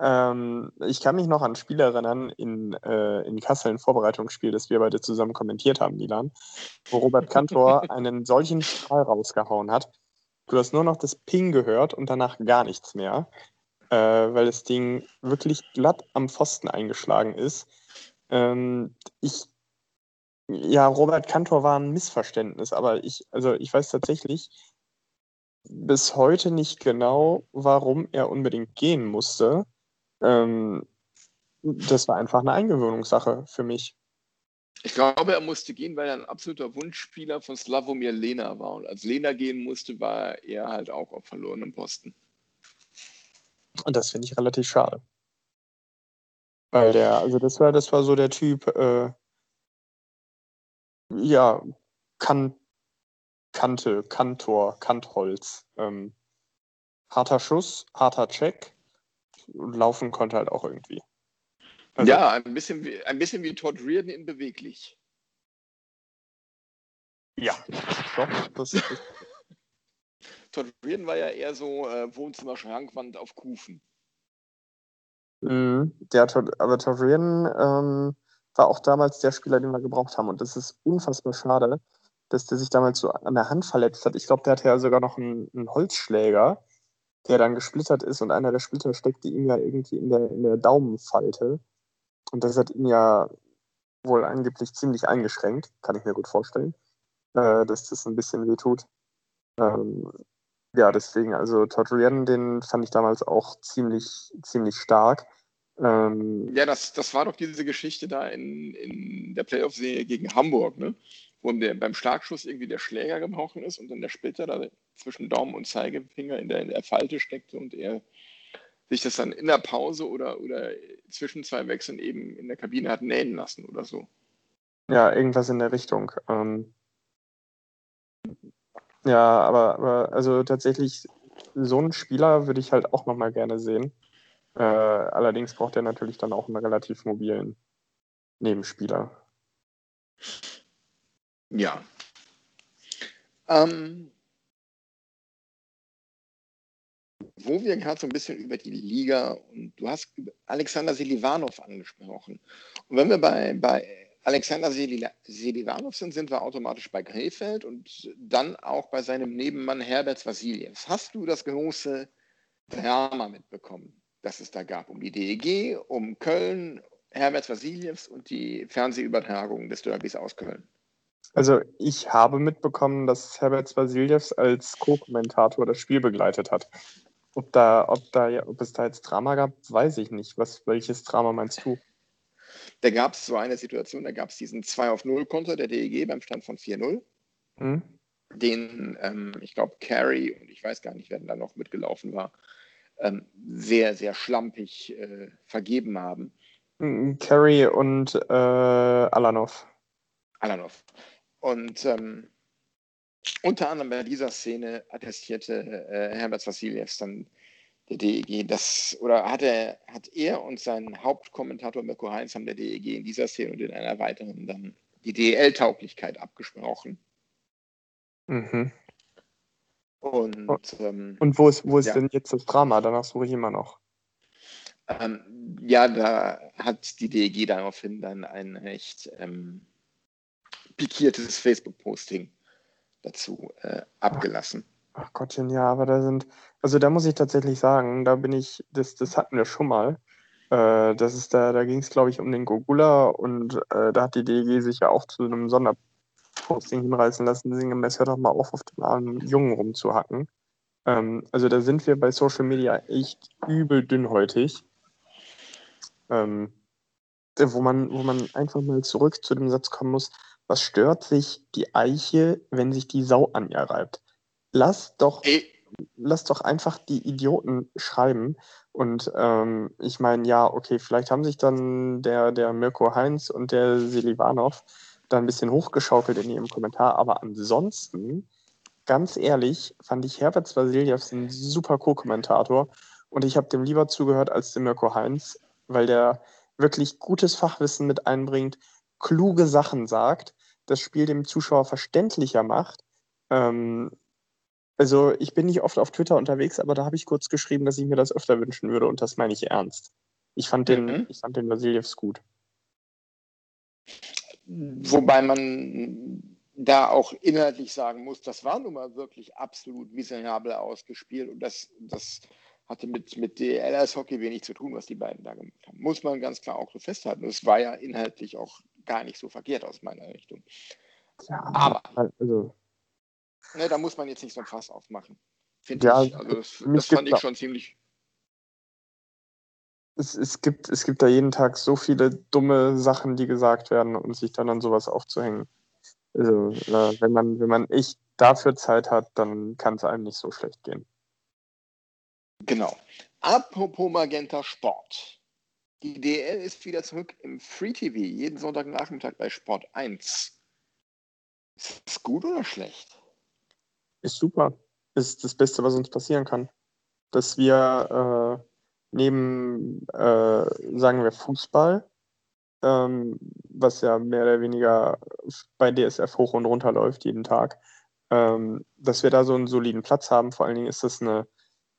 S2: Ähm, ich kann mich noch an ein Spiel erinnern in, äh, in Kassel, ein Vorbereitungsspiel, das wir beide zusammen kommentiert haben, Milan, wo Robert Kantor einen solchen Strahl rausgehauen hat. Du hast nur noch das Ping gehört und danach gar nichts mehr, äh, weil das Ding wirklich glatt am Pfosten eingeschlagen ist. Ähm, ich, ja, Robert Kantor war ein Missverständnis, aber ich, also ich weiß tatsächlich bis heute nicht genau, warum er unbedingt gehen musste. Ähm, das war einfach eine Eingewöhnungssache für mich.
S1: Ich glaube, er musste gehen, weil er ein absoluter Wunschspieler von Slavomir Lena war. Und als Lena gehen musste, war er halt auch auf verlorenem Posten.
S2: Und das finde ich relativ schade. Weil der, also das war, das war so der Typ, äh, ja, kan Kante, Kantor, Kantholz. Ähm, harter Schuss, harter Check, und laufen konnte halt auch irgendwie.
S1: Also, ja, ein bisschen, wie, ein bisschen wie Todd Reardon in beweglich.
S2: Ja, doch, das ist.
S1: Todd Reardon war ja eher so äh, Wohnzimmer-Schrankwand auf Kufen.
S2: Mhm, der Todd, aber Todd Reardon ähm, war auch damals der Spieler, den wir gebraucht haben. Und das ist unfassbar schade, dass der sich damals so an der Hand verletzt hat. Ich glaube, der hatte ja sogar noch einen, einen Holzschläger der dann gesplittert ist und einer der Splitter steckte ihm ja irgendwie in der, in der Daumenfalte. Und das hat ihn ja wohl angeblich ziemlich eingeschränkt, kann ich mir gut vorstellen, äh, dass das ein bisschen wehtut. Ähm, ja, deswegen, also Todd Ryan, den fand ich damals auch ziemlich, ziemlich stark.
S1: Ähm, ja, das, das war doch diese Geschichte da in, in der Playoff-Serie gegen Hamburg, ne? wo der, beim Schlagschuss irgendwie der Schläger gebrochen ist und dann der Splitter da zwischen Daumen und Zeigefinger in der, in der Falte steckte und er sich das dann in der Pause oder, oder zwischen zwei Wechseln eben in der Kabine hat nähen lassen oder so.
S2: Ja, irgendwas in der Richtung. Ähm ja, aber, aber also tatsächlich so einen Spieler würde ich halt auch nochmal gerne sehen. Äh, allerdings braucht er natürlich dann auch einen relativ mobilen Nebenspieler.
S1: Ja. Ähm, wo wir gerade so ein bisschen über die Liga und du hast Alexander Selivanov angesprochen. Und wenn wir bei, bei Alexander Selivanov sind, sind wir automatisch bei Krefeld und dann auch bei seinem Nebenmann Herbert Vasiljevs. Hast du das große Drama mitbekommen, das es da gab um die DEG, um Köln, Herbert Vasiljevs und die Fernsehübertragung des Derbys aus Köln?
S2: Also ich habe mitbekommen, dass Herbert Vasiljevs als Co-Kommentator das Spiel begleitet hat. Ob, da, ob, da, ob es da jetzt Drama gab, weiß ich nicht. Was, welches Drama meinst du?
S1: Da gab es so eine Situation, da gab es diesen 2 auf 0 Konter der DEG beim Stand von 4-0. Hm? Den, ähm, ich glaube, Carey und ich weiß gar nicht, wer da noch mitgelaufen war, ähm, sehr, sehr schlampig äh, vergeben haben.
S2: Hm, Carey und äh, Alanov.
S1: Alanov. Und ähm, unter anderem bei dieser Szene attestierte äh, Herbert Vassiljevs dann der DEG, das, oder hat er, hat er und sein Hauptkommentator Mirko Heinz haben der DEG in dieser Szene und in einer weiteren dann die DEL-Tauglichkeit abgesprochen.
S2: Mhm.
S1: Und, ähm,
S2: und wo ist, wo ist ja. denn jetzt das Drama? Danach suche ich immer noch.
S1: Ähm, ja, da hat die DEG daraufhin dann ein recht ähm, pikiertes Facebook-Posting dazu äh, abgelassen.
S2: Ach, ach Gottchen, ja, aber da sind, also da muss ich tatsächlich sagen, da bin ich, das, das hatten wir schon mal. Äh, das ist da, da ging es, glaube ich, um den Gogula und äh, da hat die DG sich ja auch zu einem Sonderposting hinreißen lassen, sinngemäß, hör doch mal auf, auf dem armen Jungen rumzuhacken. Ähm, also da sind wir bei Social Media echt übel dünnhäutig. Ähm, wo man, wo man einfach mal zurück zu dem Satz kommen muss, was stört sich die Eiche, wenn sich die Sau an ihr reibt? Lass doch, Ey. lass doch einfach die Idioten schreiben. Und ähm, ich meine, ja, okay, vielleicht haben sich dann der, der Mirko Heinz und der Selivanov da ein bisschen hochgeschaukelt in ihrem Kommentar, aber ansonsten, ganz ehrlich, fand ich Herbert Vasiljevs ein super Co-Kommentator und ich habe dem lieber zugehört als dem Mirko Heinz, weil der wirklich gutes Fachwissen mit einbringt, kluge Sachen sagt das Spiel dem Zuschauer verständlicher macht. Ähm, also ich bin nicht oft auf Twitter unterwegs, aber da habe ich kurz geschrieben, dass ich mir das öfter wünschen würde und das meine ich ernst. Ich fand den, mhm. ich fand den Vasiljevs gut.
S1: Wobei man da auch inhaltlich sagen muss, das war nun mal wirklich absolut miserabel ausgespielt und das, das hatte mit, mit DLS Hockey wenig zu tun, was die beiden da gemacht haben. Muss man ganz klar auch so festhalten. Es war ja inhaltlich auch gar nicht so verkehrt aus meiner Richtung. Ja, aber also, ne, da muss man jetzt nicht so ein Fass aufmachen. Finde ja, ich. Also das, das fand ich schon ziemlich.
S2: Es, es, gibt, es gibt da jeden Tag so viele dumme Sachen, die gesagt werden und sich dann an sowas aufzuhängen. Also, äh, wenn man, wenn man echt dafür Zeit hat, dann kann es einem nicht so schlecht gehen.
S1: Genau. Apropos Magenta Sport. Die DL ist wieder zurück im Free TV, jeden Sonntagnachmittag bei Sport 1. Ist das gut oder schlecht?
S2: Ist super. Ist das Beste, was uns passieren kann. Dass wir äh, neben, äh, sagen wir, Fußball, ähm, was ja mehr oder weniger bei DSF hoch und runter läuft jeden Tag, ähm, dass wir da so einen soliden Platz haben. Vor allen Dingen ist das eine,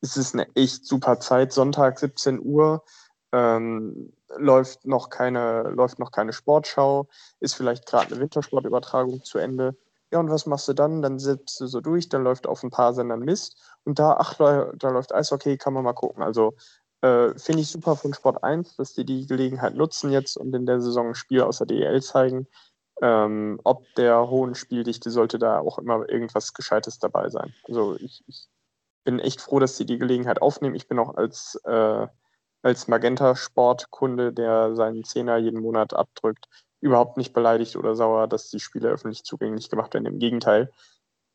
S2: ist es eine echt super Zeit. Sonntag 17 Uhr ähm, läuft, noch keine, läuft noch keine Sportschau, ist vielleicht gerade eine Wintersportübertragung zu Ende. Ja, und was machst du dann? Dann sitzt du so durch, dann läuft auf ein paar Sendern Mist und da, ach, da läuft Eishockey, kann man mal gucken. Also äh, finde ich super von Sport 1, dass die die Gelegenheit nutzen jetzt und in der Saison ein Spiel außer DEL zeigen. Ähm, ob der hohen Spieldichte sollte da auch immer irgendwas Gescheites dabei sein. Also ich, ich bin echt froh, dass sie die Gelegenheit aufnehmen. Ich bin auch als äh, als Magenta-Sportkunde, der seinen Zehner jeden Monat abdrückt, überhaupt nicht beleidigt oder sauer, dass die Spiele öffentlich zugänglich gemacht werden. Im Gegenteil.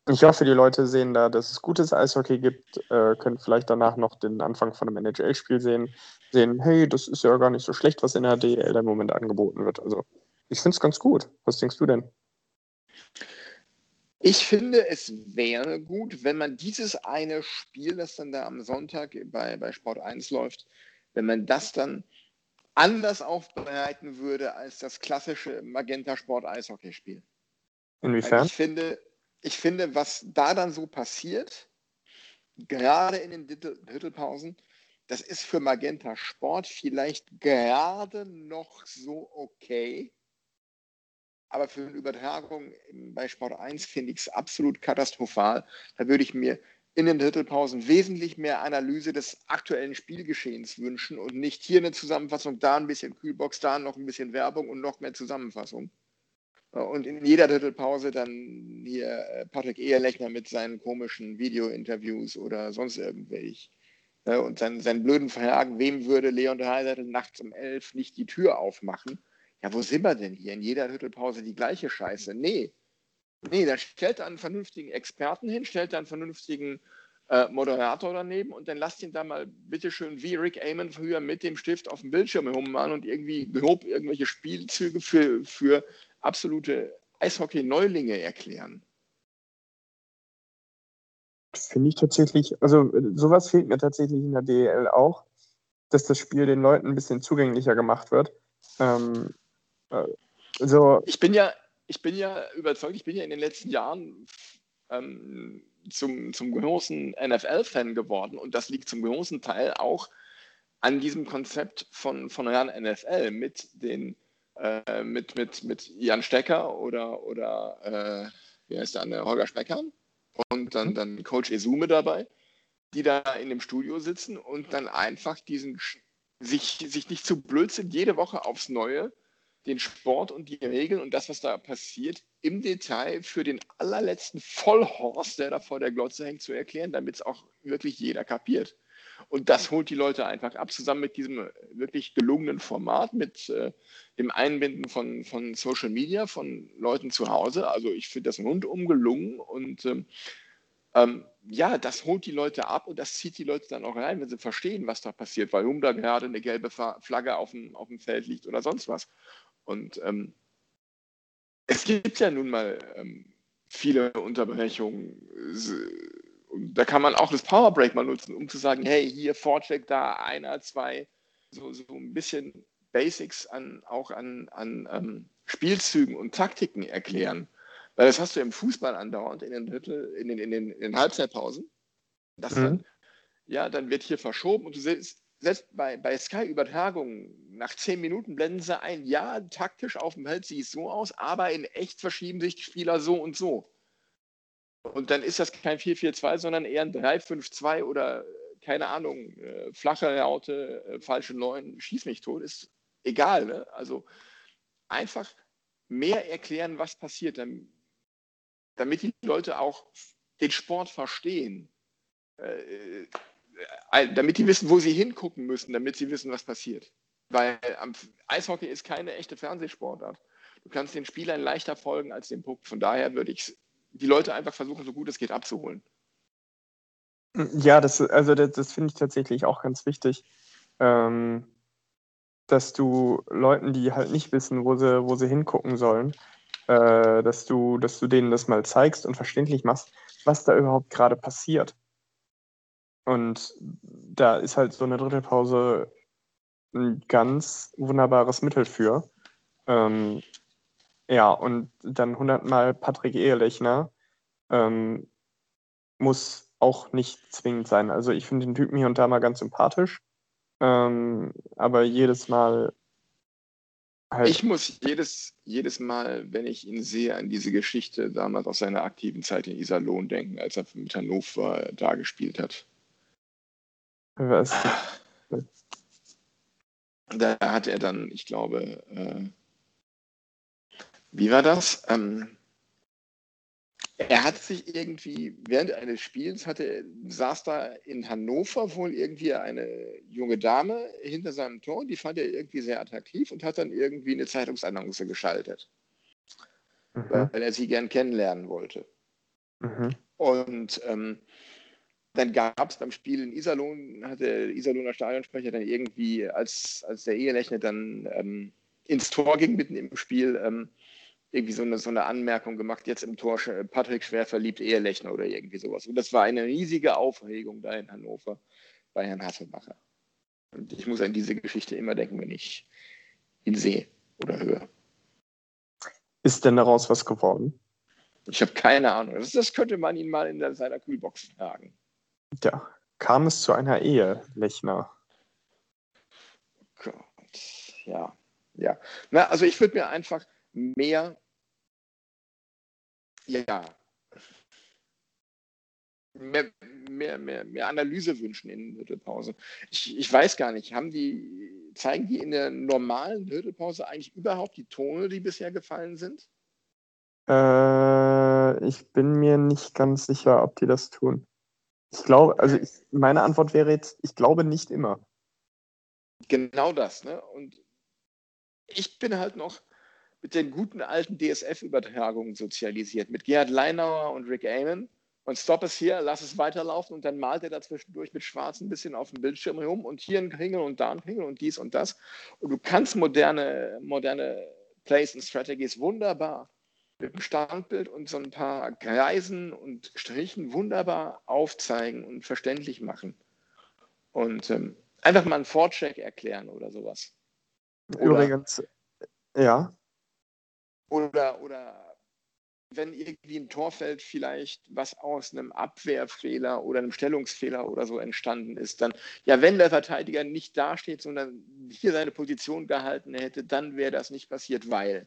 S2: Ich hoffe, die Leute sehen da, dass es gutes Eishockey gibt, äh, können vielleicht danach noch den Anfang von einem NHL-Spiel sehen, sehen, hey, das ist ja gar nicht so schlecht, was in der DL im Moment angeboten wird. Also ich finde es ganz gut. Was denkst du denn?
S1: Ich finde, es wäre gut, wenn man dieses eine Spiel, das dann da am Sonntag bei, bei Sport 1 läuft, wenn man das dann anders aufbereiten würde als das klassische Magenta Sport Eishockeyspiel.
S2: Inwiefern?
S1: ich finde, ich finde, was da dann so passiert, gerade in den Drittelpausen, das ist für Magenta Sport vielleicht gerade noch so okay. Aber für eine Übertragung bei Sport 1 finde ich es absolut katastrophal. Da würde ich mir in den Drittelpausen wesentlich mehr Analyse des aktuellen Spielgeschehens wünschen und nicht hier eine Zusammenfassung, da ein bisschen Kühlbox, da noch ein bisschen Werbung und noch mehr Zusammenfassung. Und in jeder Drittelpause dann hier äh, Patrick Ehrlechner mit seinen komischen Video-Interviews oder sonst irgendwelche. Und seinen, seinen blöden Fragen, wem würde Leon Dreiseitel nachts um elf nicht die Tür aufmachen? Ja, wo sind wir denn hier? In jeder Drittelpause die gleiche Scheiße. Nee. Nee, dann stellt er einen vernünftigen Experten hin, stellt er einen vernünftigen äh, Moderator daneben und dann lasst ihn da mal bitteschön wie Rick Amon früher mit dem Stift auf dem Bildschirm herummachen und irgendwie grob irgendwelche Spielzüge für, für absolute Eishockey-Neulinge erklären.
S2: Finde ich tatsächlich, also sowas fehlt mir tatsächlich in der DEL auch, dass das Spiel den Leuten ein bisschen zugänglicher gemacht wird. Ähm, äh, also
S1: ich bin ja, ich bin ja überzeugt, ich bin ja in den letzten Jahren ähm, zum, zum großen NFL-Fan geworden. Und das liegt zum großen Teil auch an diesem Konzept von, von Ran NFL mit den äh, mit, mit, mit Jan Stecker oder, oder äh, wie heißt der andere, Holger Speckern und dann, dann Coach Esume dabei, die da in dem Studio sitzen und dann einfach diesen sich, sich nicht zu blöd sind, jede Woche aufs Neue den Sport und die Regeln und das, was da passiert, im Detail für den allerletzten Vollhorst, der da vor der Glotze hängt, zu erklären, damit es auch wirklich jeder kapiert. Und das holt die Leute einfach ab, zusammen mit diesem wirklich gelungenen Format, mit äh, dem Einbinden von, von Social Media, von Leuten zu Hause. Also ich finde das rundum gelungen und ähm, ähm, ja, das holt die Leute ab und das zieht die Leute dann auch rein, wenn sie verstehen, was da passiert, warum da gerade eine gelbe Flagge auf dem, auf dem Feld liegt oder sonst was. Und ähm, es gibt ja nun mal ähm, viele Unterbrechungen. Und da kann man auch das Powerbreak mal nutzen, um zu sagen, hey, hier Vorcheck, da einer, zwei, so, so ein bisschen Basics an, auch an, an ähm, Spielzügen und Taktiken erklären. Weil das hast du im Fußball andauernd in den, Drittel, in den, in den, in den Halbzeitpausen. Das mhm. dann, ja, dann wird hier verschoben und du siehst, selbst bei, bei Sky-Übertragungen, nach zehn Minuten blenden sie ein, ja, taktisch auf dem Feld sieht es so aus, aber in echt verschieben sich die Spieler so und so. Und dann ist das kein 4-4-2, sondern eher ein 3-5-2 oder keine Ahnung, äh, flache Raute, äh, falsche Neun, schieß mich tot, ist egal. Ne? Also einfach mehr erklären, was passiert, damit, damit die Leute auch den Sport verstehen. Äh, äh, damit die wissen, wo sie hingucken müssen, damit sie wissen, was passiert. Weil Eishockey ist keine echte Fernsehsportart. Du kannst den Spielern leichter folgen als dem Puck. Von daher würde ich die Leute einfach versuchen, so gut es geht abzuholen.
S2: Ja, das, also das, das finde ich tatsächlich auch ganz wichtig, ähm, dass du Leuten, die halt nicht wissen, wo sie, wo sie hingucken sollen, äh, dass, du, dass du denen das mal zeigst und verständlich machst, was da überhaupt gerade passiert. Und da ist halt so eine Drittelpause ein ganz wunderbares Mittel für. Ähm, ja, und dann hundertmal Patrick Ehelechner ähm, muss auch nicht zwingend sein. Also ich finde den Typen hier und da mal ganz sympathisch, ähm, aber jedes Mal
S1: halt. Ich muss jedes, jedes Mal, wenn ich ihn sehe, an diese Geschichte damals aus seiner aktiven Zeit in Iserlohn denken, als er mit Hannover da gespielt hat. Was? Da hat er dann, ich glaube, äh, wie war das? Ähm, er hat sich irgendwie während eines Spiels hatte, saß da in Hannover wohl irgendwie eine junge Dame hinter seinem Tor, die fand er irgendwie sehr attraktiv und hat dann irgendwie eine Zeitungsannonce geschaltet, mhm. weil er sie gern kennenlernen wollte. Mhm. Und ähm, dann gab es beim Spiel in Iserlohn, hat der Iserlohner Stadionsprecher dann irgendwie, als, als der Ehelechner dann ähm, ins Tor ging mitten im Spiel, ähm, irgendwie so eine, so eine Anmerkung gemacht, jetzt im Tor Patrick schwer verliebt Ehelechner oder irgendwie sowas. Und das war eine riesige Aufregung da in Hannover bei Herrn Hasselbacher. Und ich muss an diese Geschichte immer denken, wenn ich ihn sehe oder höre.
S2: Ist denn daraus was geworden?
S1: Ich habe keine Ahnung. Das, das könnte man ihn mal in seiner Kühlbox fragen.
S2: Ja, kam es zu einer Ehe, Lechner?
S1: Gott, ja, ja. Na, also ich würde mir einfach mehr, ja, mehr, mehr, mehr, mehr Analyse wünschen in der Mittelpause. Ich, ich weiß gar nicht, haben die, zeigen die in der normalen Mittelpause eigentlich überhaupt die Tone, die bisher gefallen sind?
S2: Äh, ich bin mir nicht ganz sicher, ob die das tun. Ich glaube, also ich, meine Antwort wäre jetzt, ich glaube nicht immer.
S1: Genau das, ne? Und ich bin halt noch mit den guten alten DSF-Übertragungen sozialisiert, mit Gerhard Leinauer und Rick Amon. Und stopp es hier, lass es weiterlaufen und dann malt er dazwischendurch mit schwarz ein bisschen auf dem Bildschirm herum und hier ein Kringel und da ein Kringel und dies und das. Und du kannst moderne, moderne Plays und Strategies wunderbar mit dem Standbild und so ein paar Kreisen und Strichen wunderbar aufzeigen und verständlich machen. Und ähm, einfach mal einen Vorcheck erklären oder sowas.
S2: Oder, Übrigens, ja.
S1: Oder, oder wenn irgendwie ein Torfeld vielleicht was aus einem Abwehrfehler oder einem Stellungsfehler oder so entstanden ist, dann, ja, wenn der Verteidiger nicht dasteht, sondern hier seine Position gehalten hätte, dann wäre das nicht passiert, weil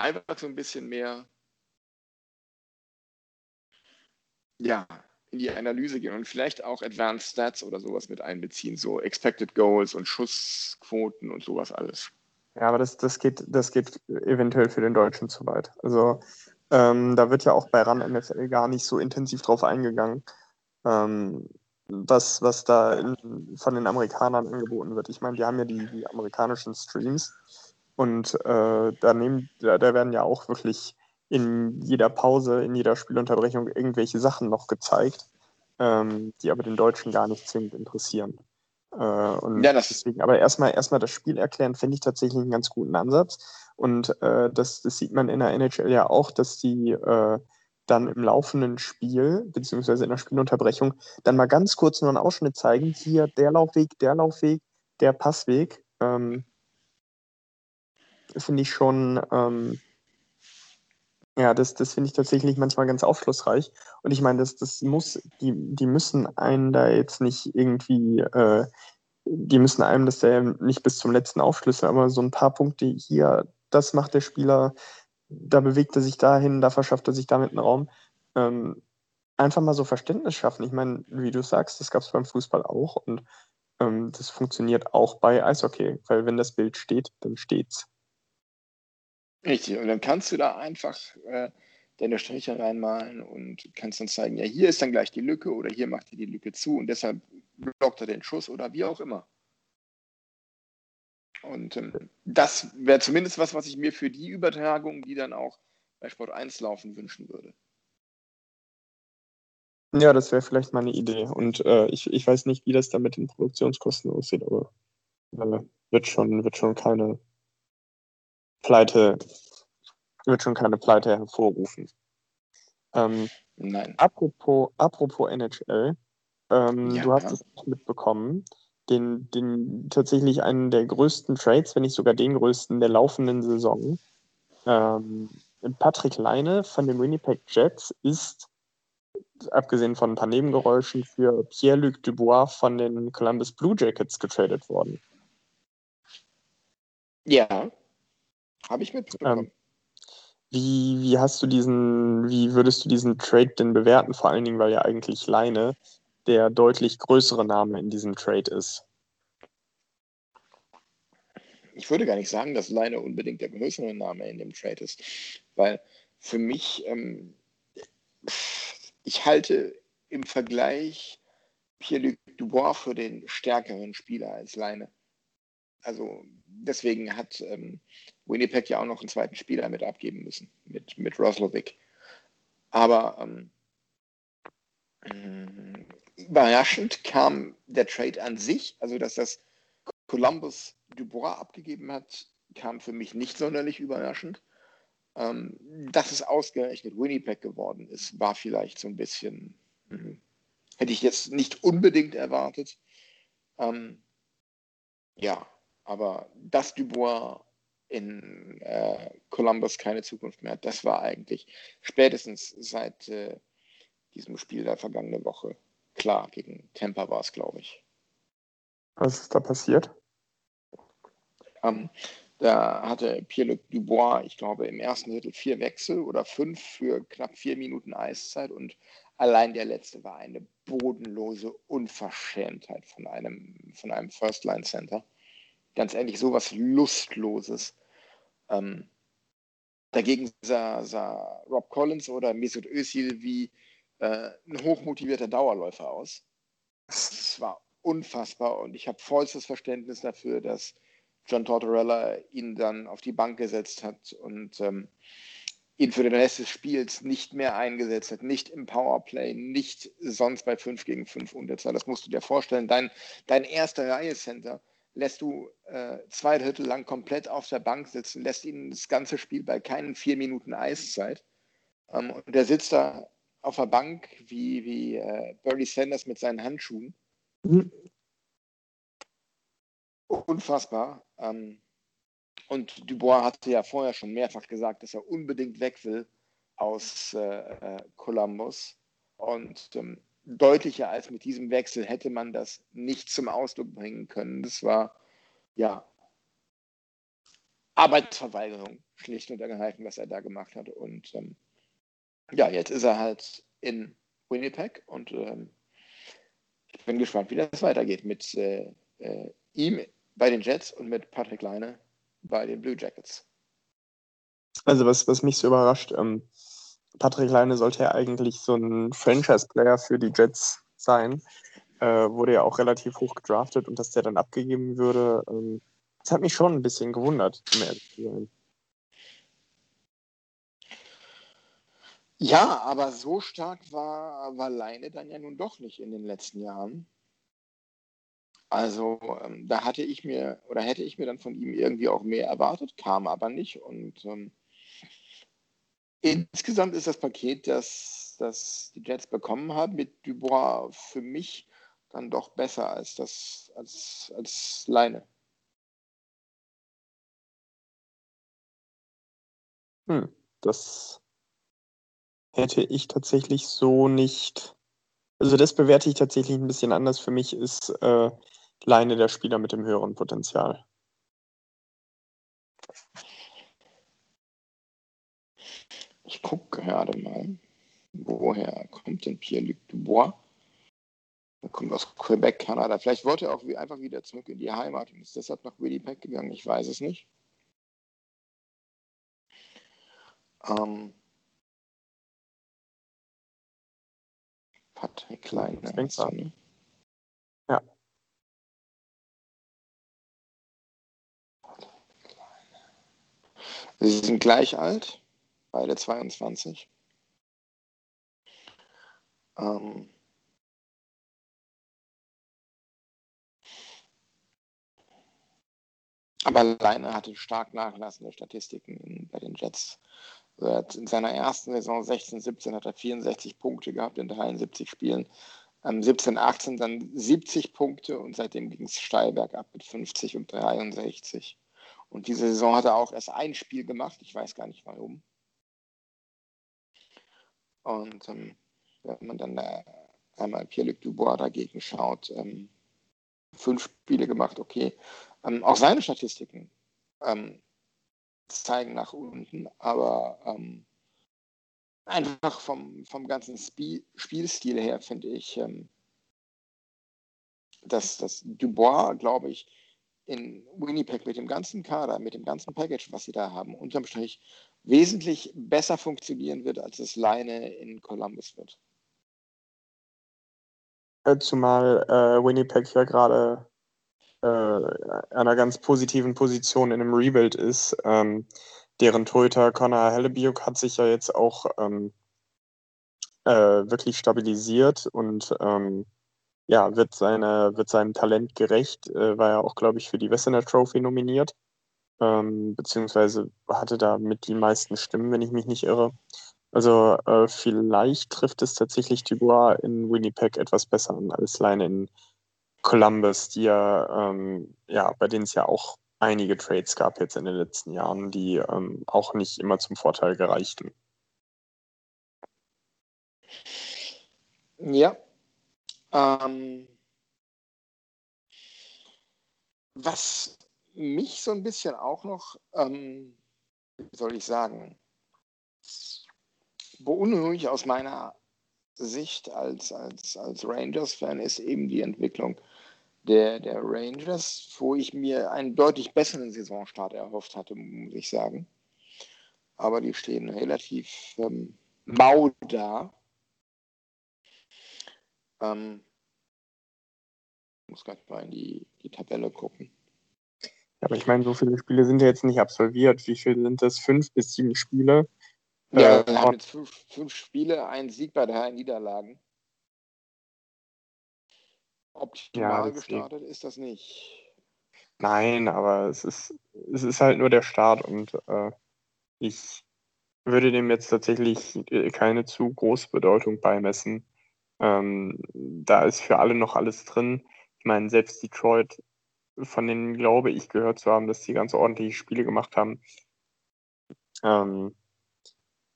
S1: einfach so ein bisschen mehr, ja, in die Analyse gehen und vielleicht auch Advanced Stats oder sowas mit einbeziehen, so Expected Goals und Schussquoten und sowas alles.
S2: Ja, aber das, das, geht, das geht eventuell für den Deutschen zu weit. Also ähm, da wird ja auch bei RAN NFL gar nicht so intensiv drauf eingegangen, ähm, was, was da in, von den Amerikanern angeboten wird. Ich meine, die haben ja die, die amerikanischen Streams und äh, da, nehmen, da, da werden ja auch wirklich in jeder Pause, in jeder Spielunterbrechung irgendwelche Sachen noch gezeigt, ähm, die aber den Deutschen gar nicht zwingend interessieren. Äh, und ja, deswegen, aber erstmal erstmal das Spiel erklären, finde ich tatsächlich einen ganz guten Ansatz. Und äh, das, das sieht man in der NHL ja auch, dass die äh, dann im laufenden Spiel, beziehungsweise in der Spielunterbrechung, dann mal ganz kurz nur einen Ausschnitt zeigen. Hier der Laufweg, der Laufweg, der Passweg. Ähm, finde ich schon, ähm, ja, das, das finde ich tatsächlich manchmal ganz aufschlussreich. Und ich meine, das, das muss, die, die müssen einen da jetzt nicht irgendwie, äh, die müssen einem das nicht bis zum letzten aufschlüsseln, aber so ein paar Punkte hier, das macht der Spieler, da bewegt er sich dahin, da verschafft er sich damit einen Raum. Ähm, einfach mal so Verständnis schaffen. Ich meine, wie du sagst, das gab es beim Fußball auch und ähm, das funktioniert auch bei Eishockey, weil wenn das Bild steht, dann steht's.
S1: Richtig, und dann kannst du da einfach äh, deine Striche reinmalen und kannst dann zeigen, ja, hier ist dann gleich die Lücke oder hier macht er die Lücke zu und deshalb blockt er den Schuss oder wie auch immer. Und ähm, das wäre zumindest was, was ich mir für die Übertragung, die dann auch bei Sport 1 laufen, wünschen würde.
S2: Ja, das wäre vielleicht mal eine Idee. Und äh, ich, ich weiß nicht, wie das da mit den Produktionskosten aussieht, aber äh, wird, schon, wird schon keine Pleite, wird schon keine Pleite hervorrufen. Ähm,
S1: Nein.
S2: Apropos, apropos NHL, ähm, ja, du hast es auch mitbekommen, den, den tatsächlich einen der größten Trades, wenn nicht sogar den größten der laufenden Saison. Ähm, Patrick Leine von den Winnipeg Jets ist, abgesehen von ein paar Nebengeräuschen, für Pierre-Luc Dubois von den Columbus Blue Jackets getradet worden.
S1: Ja, habe ich mitbekommen. Ähm,
S2: wie, wie hast du diesen, wie würdest du diesen Trade denn bewerten? Vor allen Dingen, weil ja eigentlich Leine der deutlich größere Name in diesem Trade ist.
S1: Ich würde gar nicht sagen, dass Leine unbedingt der größere Name in dem Trade ist, weil für mich, ähm, ich halte im Vergleich Pierre-Luc Dubois für den stärkeren Spieler als Leine. Also deswegen hat ähm, Winnipeg ja auch noch einen zweiten Spieler mit abgeben müssen, mit, mit Roslovic. Aber ähm, äh, überraschend kam der Trade an sich, also dass das Columbus Dubois abgegeben hat, kam für mich nicht sonderlich überraschend. Ähm, dass es ausgerechnet Winnipeg geworden ist, war vielleicht so ein bisschen, mh, hätte ich jetzt nicht unbedingt erwartet. Ähm, ja, aber dass Dubois in äh, Columbus keine Zukunft mehr hat, das war eigentlich spätestens seit äh, diesem Spiel der vergangenen Woche klar. Gegen Tampa war es, glaube ich.
S2: Was ist da passiert?
S1: Ähm, da hatte Pierre-Luc Dubois, ich glaube, im ersten Drittel vier Wechsel oder fünf für knapp vier Minuten Eiszeit und allein der letzte war eine bodenlose Unverschämtheit von einem, von einem First-Line-Center. Ganz ehrlich, sowas Lustloses. Ähm, dagegen sah, sah, Rob Collins oder Mesut Özil wie äh, ein hochmotivierter Dauerläufer aus. Es war unfassbar und ich habe vollstes Verständnis dafür, dass John Tortorella ihn dann auf die Bank gesetzt hat und ähm, ihn für den Rest des Spiels nicht mehr eingesetzt hat, nicht im Powerplay, nicht sonst bei 5 gegen 5 Unterzahl. Das musst du dir vorstellen. Dein, dein erster Reihe-Center lässt du äh, zwei Drittel lang komplett auf der Bank sitzen, lässt ihn das ganze Spiel bei keinen vier Minuten Eiszeit. Ähm, und der sitzt da auf der Bank wie, wie äh, Bernie Sanders mit seinen Handschuhen. Mhm unfassbar. Ähm, und Dubois hatte ja vorher schon mehrfach gesagt, dass er unbedingt weg will aus äh, äh, Columbus. Und ähm, deutlicher als mit diesem Wechsel hätte man das nicht zum Ausdruck bringen können. Das war ja Arbeitsverweigerung, schlicht und ergreifend, was er da gemacht hat. Und ähm, ja, jetzt ist er halt in Winnipeg und ähm, ich bin gespannt, wie das weitergeht mit äh, äh, ihm bei den Jets und mit Patrick Leine bei den Blue Jackets.
S2: Also was, was mich so überrascht, ähm, Patrick Leine sollte ja eigentlich so ein Franchise-Player für die Jets sein. Äh, wurde ja auch relativ hoch gedraftet und dass der dann abgegeben würde, ähm, das hat mich schon ein bisschen gewundert, ehrlich zu.
S1: Ja, aber so stark war, war Leine dann ja nun doch nicht in den letzten Jahren. Also ähm, da hatte ich mir oder hätte ich mir dann von ihm irgendwie auch mehr erwartet, kam aber nicht. Und ähm, insgesamt ist das Paket, das, das die Jets bekommen haben mit Dubois für mich dann doch besser als das als, als Leine.
S2: Hm, das hätte ich tatsächlich so nicht. Also das bewerte ich tatsächlich ein bisschen anders. Für mich ist äh, Leine der Spieler mit dem höheren Potenzial.
S1: Ich gucke gerade mal, woher kommt denn Pierre-Luc Dubois? Er kommt aus Quebec, Kanada. Vielleicht wollte er auch einfach wieder zurück in die Heimat und ist deshalb nach Winnipeg gegangen. Ich weiß es nicht. Ähm, Patrick Klein. Ne?
S2: Ja.
S1: Sie sind gleich alt, beide 22. Ähm, aber alleine hatte stark nachlassende Statistiken bei den Jets. In seiner ersten Saison 16, 17 hat er 64 Punkte gehabt in 73 Spielen. 17, 18 dann 70 Punkte und seitdem ging es steil bergab mit 50 und 63. Und diese Saison hat er auch erst ein Spiel gemacht. Ich weiß gar nicht warum. Und ähm, wenn man dann äh, einmal Pierre-Luc Dubois dagegen schaut, ähm, fünf Spiele gemacht, okay. Ähm, auch seine Statistiken ähm, zeigen nach unten, aber ähm, einfach vom, vom ganzen Spiel, Spielstil her finde ich, ähm, dass, dass Dubois, glaube ich, in Winnipeg mit dem ganzen Kader, mit dem ganzen Package, was sie da haben, unterm Strich wesentlich besser funktionieren wird, als es Leine in Columbus wird.
S2: Äh, zumal äh, Winnipeg ja gerade äh, einer ganz positiven Position in einem Rebuild ist. Ähm, deren Torhüter Connor Hellebiuk hat sich ja jetzt auch ähm, äh, wirklich stabilisiert und ähm, ja, wird, seine, wird seinem Talent gerecht, äh, war ja auch, glaube ich, für die Wessener Trophy nominiert, ähm, beziehungsweise hatte da mit die meisten Stimmen, wenn ich mich nicht irre. Also äh, vielleicht trifft es tatsächlich Dubois in Winnipeg etwas besser an als Leine in Columbus, die ja, ähm, ja, bei denen es ja auch einige Trades gab jetzt in den letzten Jahren, die ähm, auch nicht immer zum Vorteil gereichten.
S1: Ja, Ähm, was mich so ein bisschen auch noch, ähm, wie soll ich sagen, beunruhigt aus meiner Sicht als, als, als Rangers-Fan ist eben die Entwicklung der, der Rangers, wo ich mir einen deutlich besseren Saisonstart erhofft hatte, muss ich sagen. Aber die stehen relativ ähm, mau da. Ähm, muss gerade mal in die, die Tabelle gucken.
S2: Aber ich meine, so viele Spiele sind ja jetzt nicht absolviert. Wie viele sind das? Fünf bis sieben Spiele?
S1: Ja,
S2: Äh,
S1: wir haben jetzt fünf, fünf Spiele, ein Sieg bei drei Niederlagen. Optimal
S2: Ja,
S1: gestartet ist das nicht.
S2: Nein, aber es ist, es ist halt nur der Start und äh, ich würde dem jetzt tatsächlich äh, keine zu große Bedeutung beimessen. Ähm, da ist für alle noch alles drin. Ich meine, selbst Detroit, von denen glaube ich gehört zu haben, dass die ganz ordentliche Spiele gemacht haben. Ähm,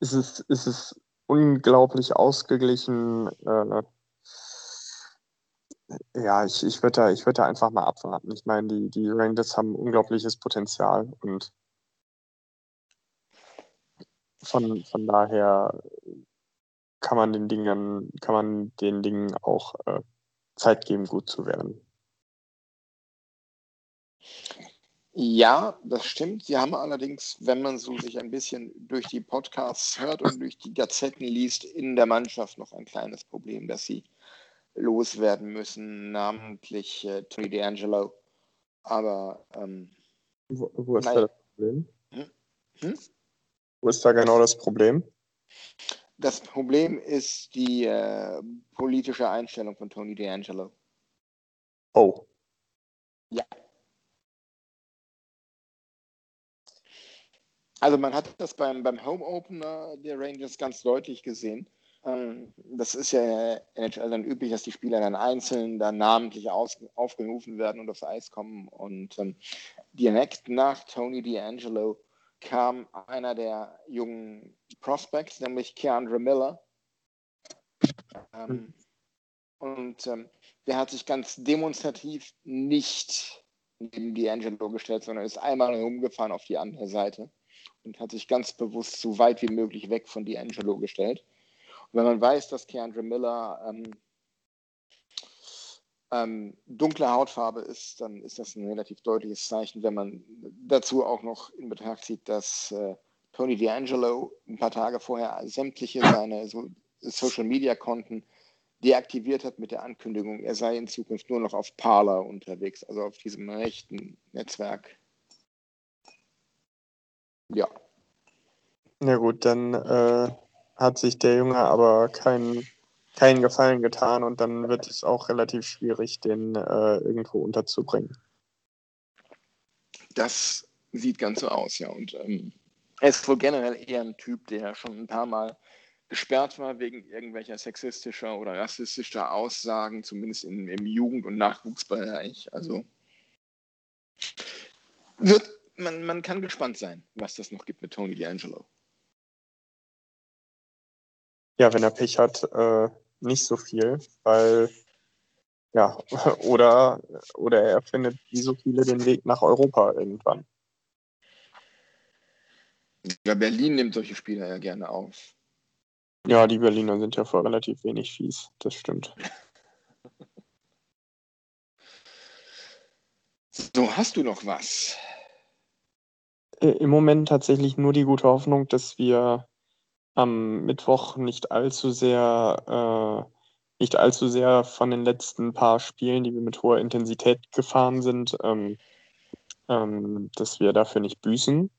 S2: es, ist, es ist unglaublich ausgeglichen. Äh, ja, ich, ich würde da, würd da einfach mal abwarten. Ich meine, die, die Rangers haben unglaubliches Potenzial und von, von daher kann man den Dingen, kann man den Dingen auch äh, Zeit geben, gut zu werden.
S1: Ja, das stimmt. Sie haben allerdings, wenn man so sich ein bisschen durch die Podcasts hört und durch die Gazetten liest, in der Mannschaft noch ein kleines Problem, das sie loswerden müssen, namentlich äh, Tony D'Angelo. Aber ähm,
S2: Wo, wo ist
S1: Nein.
S2: da das Problem?
S1: Hm? Hm?
S2: Wo ist da genau das Problem?
S1: das Problem ist die äh, politische Einstellung von Tony D'Angelo.
S2: Oh,
S1: Also man hat das beim, beim Home Opener der Rangers ganz deutlich gesehen. Ähm, das ist ja in der NHL dann üblich, dass die Spieler dann einzeln, dann namentlich aus, aufgerufen werden und aufs Eis kommen. Und ähm, direkt nach Tony D'Angelo kam einer der jungen Prospects, nämlich Keandre Miller. Ähm, und ähm, der hat sich ganz demonstrativ nicht neben D'Angelo gestellt, sondern ist einmal rumgefahren auf die andere Seite und hat sich ganz bewusst so weit wie möglich weg von D'Angelo gestellt. Und wenn man weiß, dass Keandre Miller ähm, ähm, dunkle Hautfarbe ist, dann ist das ein relativ deutliches Zeichen, wenn man dazu auch noch in Betracht zieht, dass äh, Tony D'Angelo ein paar Tage vorher sämtliche seine so Social-Media-Konten deaktiviert hat mit der Ankündigung, er sei in Zukunft nur noch auf Parler unterwegs, also auf diesem rechten Netzwerk. Ja,
S2: na gut, dann äh, hat sich der Junge aber keinen keinen Gefallen getan und dann wird es auch relativ schwierig, den äh, irgendwo unterzubringen.
S1: das sieht ganz so aus, ja. Und ähm, er ist wohl generell eher ein Typ, der schon ein paar Mal gesperrt war wegen irgendwelcher sexistischer oder rassistischer Aussagen, zumindest im, im Jugend- und Nachwuchsbereich. Also wird, man, man kann gespannt sein, was das noch gibt mit Tony D'Angelo.
S2: Ja, wenn er Pech hat, äh, nicht so viel, weil ja, oder, oder er findet wie so viele den Weg nach Europa irgendwann.
S1: Ja, Berlin nimmt solche Spieler ja gerne auf.
S2: Ja, die Berliner sind ja vor relativ wenig fies, das stimmt.
S1: So, hast du noch was?
S2: Äh, Im Moment tatsächlich nur die gute Hoffnung, dass wir am Mittwoch nicht allzu sehr, äh, nicht allzu sehr von den letzten paar Spielen, die wir mit hoher Intensität gefahren sind, ähm, ähm, dass wir dafür nicht büßen.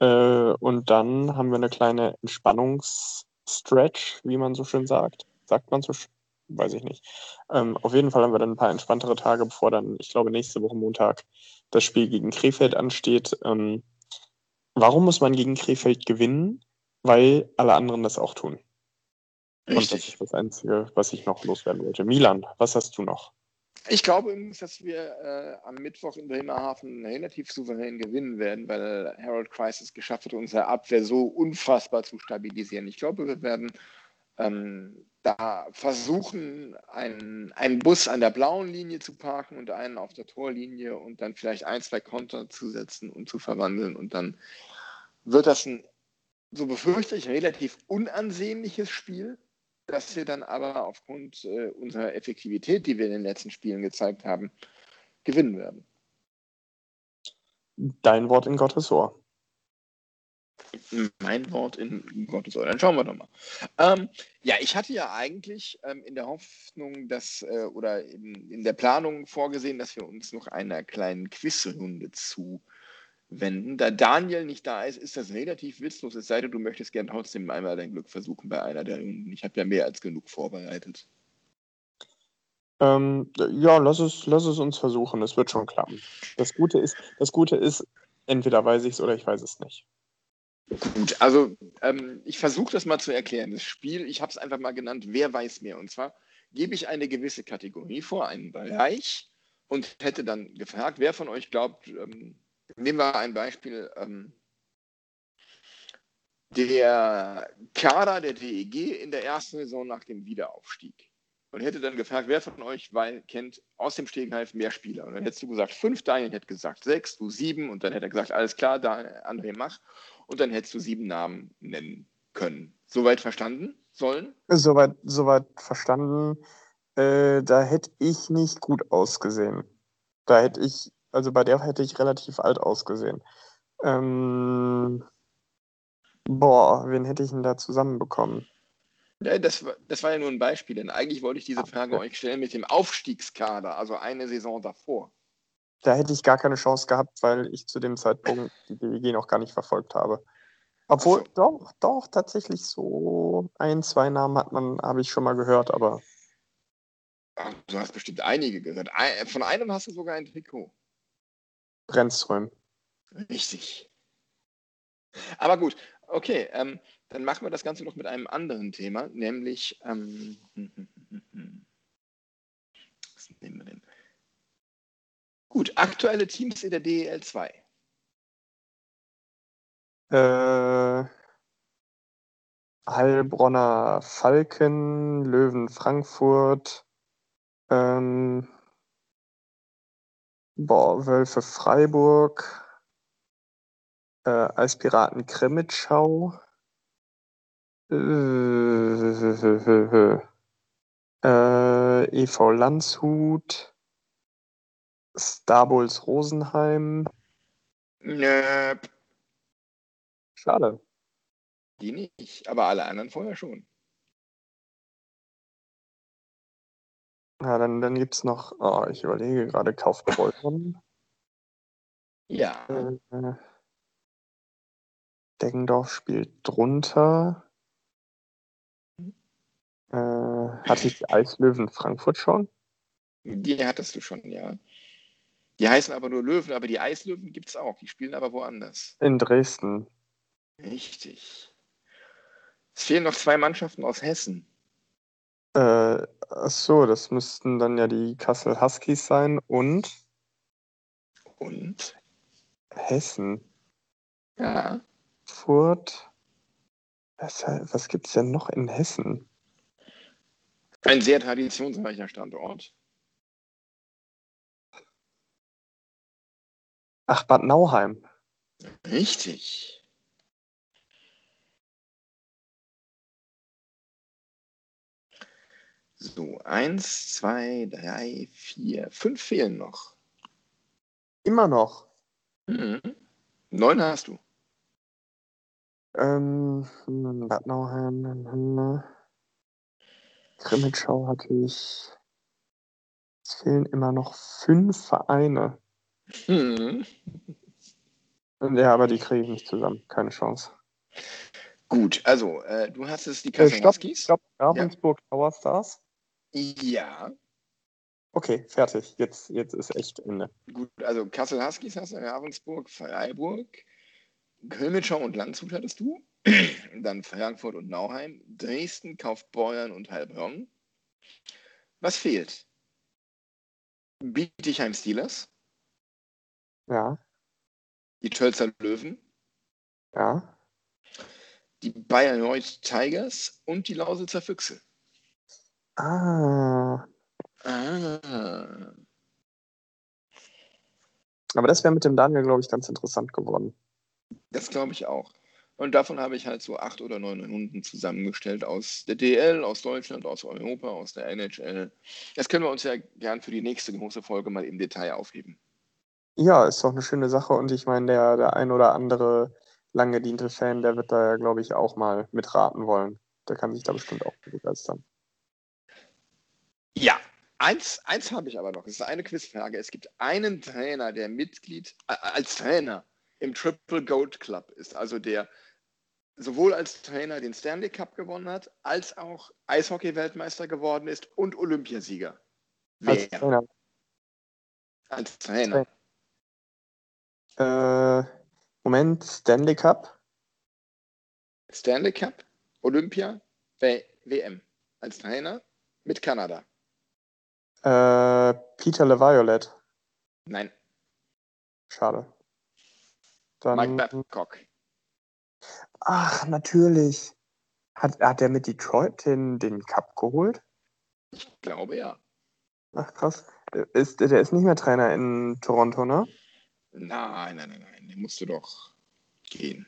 S2: Äh, und dann haben wir eine kleine Entspannungsstretch, wie man so schön sagt. Sagt man so schön? Weiß ich nicht. Ähm, auf jeden Fall haben wir dann ein paar entspanntere Tage, bevor dann, ich glaube, nächste Woche Montag das Spiel gegen Krefeld ansteht. Ähm, warum muss man gegen Krefeld gewinnen? Weil alle anderen das auch tun. Und das
S1: Richtig.
S2: ist das Einzige, was ich noch loswerden wollte. Milan, was hast du noch?
S1: Ich glaube übrigens, dass wir äh, am Mittwoch in Bremerhaven relativ souverän gewinnen werden, weil Harold Crisis geschafft hat, unsere Abwehr so unfassbar zu stabilisieren. Ich glaube, wir werden ähm, da versuchen, einen, einen Bus an der blauen Linie zu parken und einen auf der Torlinie und dann vielleicht ein, zwei Konter zu setzen und zu verwandeln. Und dann wird das ein, so befürchte ich, relativ unansehnliches Spiel, das wir dann aber aufgrund äh, unserer Effektivität, die wir in den letzten Spielen gezeigt haben, gewinnen werden.
S2: Dein Wort in Gottes Ohr.
S1: Mein Wort in Gottes Ohr. Dann schauen wir doch mal. Ähm, ja, ich hatte ja eigentlich ähm, in der Hoffnung, dass äh, oder in, in, der Planung vorgesehen, dass wir uns noch einer kleinen Quizrunde zuwenden. Da Daniel nicht da ist, ist das relativ witzlos, es sei denn, du möchtest gern trotzdem einmal dein Glück versuchen bei einer der Runden. Ich habe ja mehr als genug vorbereitet.
S2: Ähm, ja, lass es, lass es uns versuchen. Es wird schon klappen. Das Gute ist, das Gute ist, entweder weiß ich es oder ich weiß es nicht.
S1: Gut, also ähm, ich versuche das mal zu erklären. Das Spiel, ich habe es einfach mal genannt, wer weiß mehr. Und zwar gebe ich eine gewisse Kategorie vor, einen Bereich, und hätte dann gefragt, wer von euch glaubt, ähm, nehmen wir ein Beispiel, ähm, der Kader der DEG in der ersten Saison nach dem Wiederaufstieg. Und hätte dann gefragt, wer von euch weil, kennt aus dem Stegreif mehr Spieler? Und dann hättest du gesagt fünf, Daniel hätte gesagt sechs, du sieben, und dann hätte er gesagt, alles klar, da, André, mach und dann hättest du sieben Namen nennen können. Soweit verstanden sollen?
S2: Soweit, soweit verstanden. Äh, da hätte ich nicht gut ausgesehen. Da hätte ich, also bei der hätte ich relativ alt ausgesehen. Ähm, boah, wen hätte ich denn da zusammenbekommen?
S1: Ja, das, das war ja nur ein Beispiel, denn eigentlich wollte ich diese Frage okay. euch stellen mit dem Aufstiegskader, also eine Saison davor
S2: da hätte ich gar keine Chance gehabt, weil ich zu dem Zeitpunkt die DEG noch gar nicht verfolgt habe. Obwohl, doch, doch, tatsächlich so ein, zwei Namen hat man, habe ich schon mal gehört, aber.
S1: Du hast bestimmt einige gehört. Von einem hast du sogar ein Trikot.
S2: Brennström.
S1: Richtig. Aber gut, okay, ähm, dann machen wir das Ganze noch mit einem anderen Thema, nämlich, ähm, was nehmen wir denn? Gut, aktuelle Teams in der DEL 2.
S2: Äh, Heilbronner Falken, Löwen Frankfurt, ähm, boah, Wölfe Freiburg, äh, Eispiraten Krimitschau, äh, äh, EV Landshut, Star Bulls Rosenheim.
S1: Nöp.
S2: Schade.
S1: Die nicht, aber alle anderen vorher schon.
S2: Ja, dann, dann gibt es noch, oh, ich überlege gerade, Kaufbeuren.
S1: Ja.
S2: Äh, Deggendorf spielt drunter. Äh, hatte ich die Eislöwen Frankfurt schon?
S1: Die hattest du schon, ja. Die heißen aber nur Löwen, aber die Eislöwen gibt es auch. Die spielen aber woanders.
S2: In Dresden.
S1: Richtig. Es fehlen noch zwei Mannschaften aus Hessen.
S2: Äh, achso, das müssten dann ja die Kassel Huskies sein und.
S1: Und?
S2: Hessen.
S1: Ja.
S2: Furt. Was, was gibt es denn noch in Hessen?
S1: Ein sehr traditionsreicher Standort.
S2: Ach, Bad Nauheim.
S1: Richtig. So, eins, zwei, drei, vier, fünf fehlen noch.
S2: Immer noch.
S1: Mhm. Neun hast du.
S2: Ähm, Bad Nauheim. Grimmitschau hatte ich. Es fehlen immer noch fünf Vereine.
S1: Mhm.
S2: Ja, aber die kriege ich nicht zusammen. Keine Chance.
S1: Gut, also äh, du hast es die Kasanaskis.
S2: Äh, stopp, stopp. Ravensburg ja. Tower Stars.
S1: Ja.
S2: Okay, fertig. Jetzt, jetzt ist echt Ende.
S1: Gut, also Kassel Huskies hast du, Ravensburg, Freiburg, Kölmitschau und Landshut hattest du. Dann Frankfurt und Nauheim, Dresden, Kaufbeuern und Heilbronn. Was fehlt? Bietigheim Steelers.
S2: Ja.
S1: Die Tölzer Löwen.
S2: Ja.
S1: die Bayreuth Tigers und die Lausitzer Füchse.
S2: Ah.
S1: Ah.
S2: Aber das wäre mit dem Daniel, glaube ich, ganz interessant geworden.
S1: Das glaube ich auch. Und davon habe ich halt so acht oder neun Runden zusammengestellt aus der DL, aus Deutschland, aus Europa, aus der NHL. Das können wir uns ja gern für die nächste große Folge mal im Detail aufheben.
S2: Ja, ist doch eine schöne Sache und ich meine, der, der ein oder andere lang gediente Fan, der wird da ja, glaube ich, auch mal mitraten wollen. Der kann sich da bestimmt auch begeistern.
S1: Ja, eins, eins habe ich aber noch. Es ist eine Quizfrage. Es gibt einen Trainer, der Mitglied äh, als Trainer im Triple Gold Club ist, also der sowohl als Trainer den Stanley Cup gewonnen hat, als auch Eishockey-Weltmeister geworden ist und Olympiasieger.
S2: Als
S1: Wer?
S2: Trainer.
S1: Als Trainer.
S2: Äh, Moment, Stanley Cup.
S1: Stanley Cup, Olympia, W- WM. Als Trainer mit Kanada.
S2: Äh, Peter LeViolet.
S1: Nein,
S2: Schade. Dann,
S1: Mike Babcock.
S2: ach, natürlich. Hat, hat der mit Detroit den, den Cup geholt?
S1: Ich glaube ja.
S2: Ach, krass. Ist, der ist nicht mehr Trainer in Toronto, ne?
S1: Nein, nein, nein, nein. Der musste doch gehen.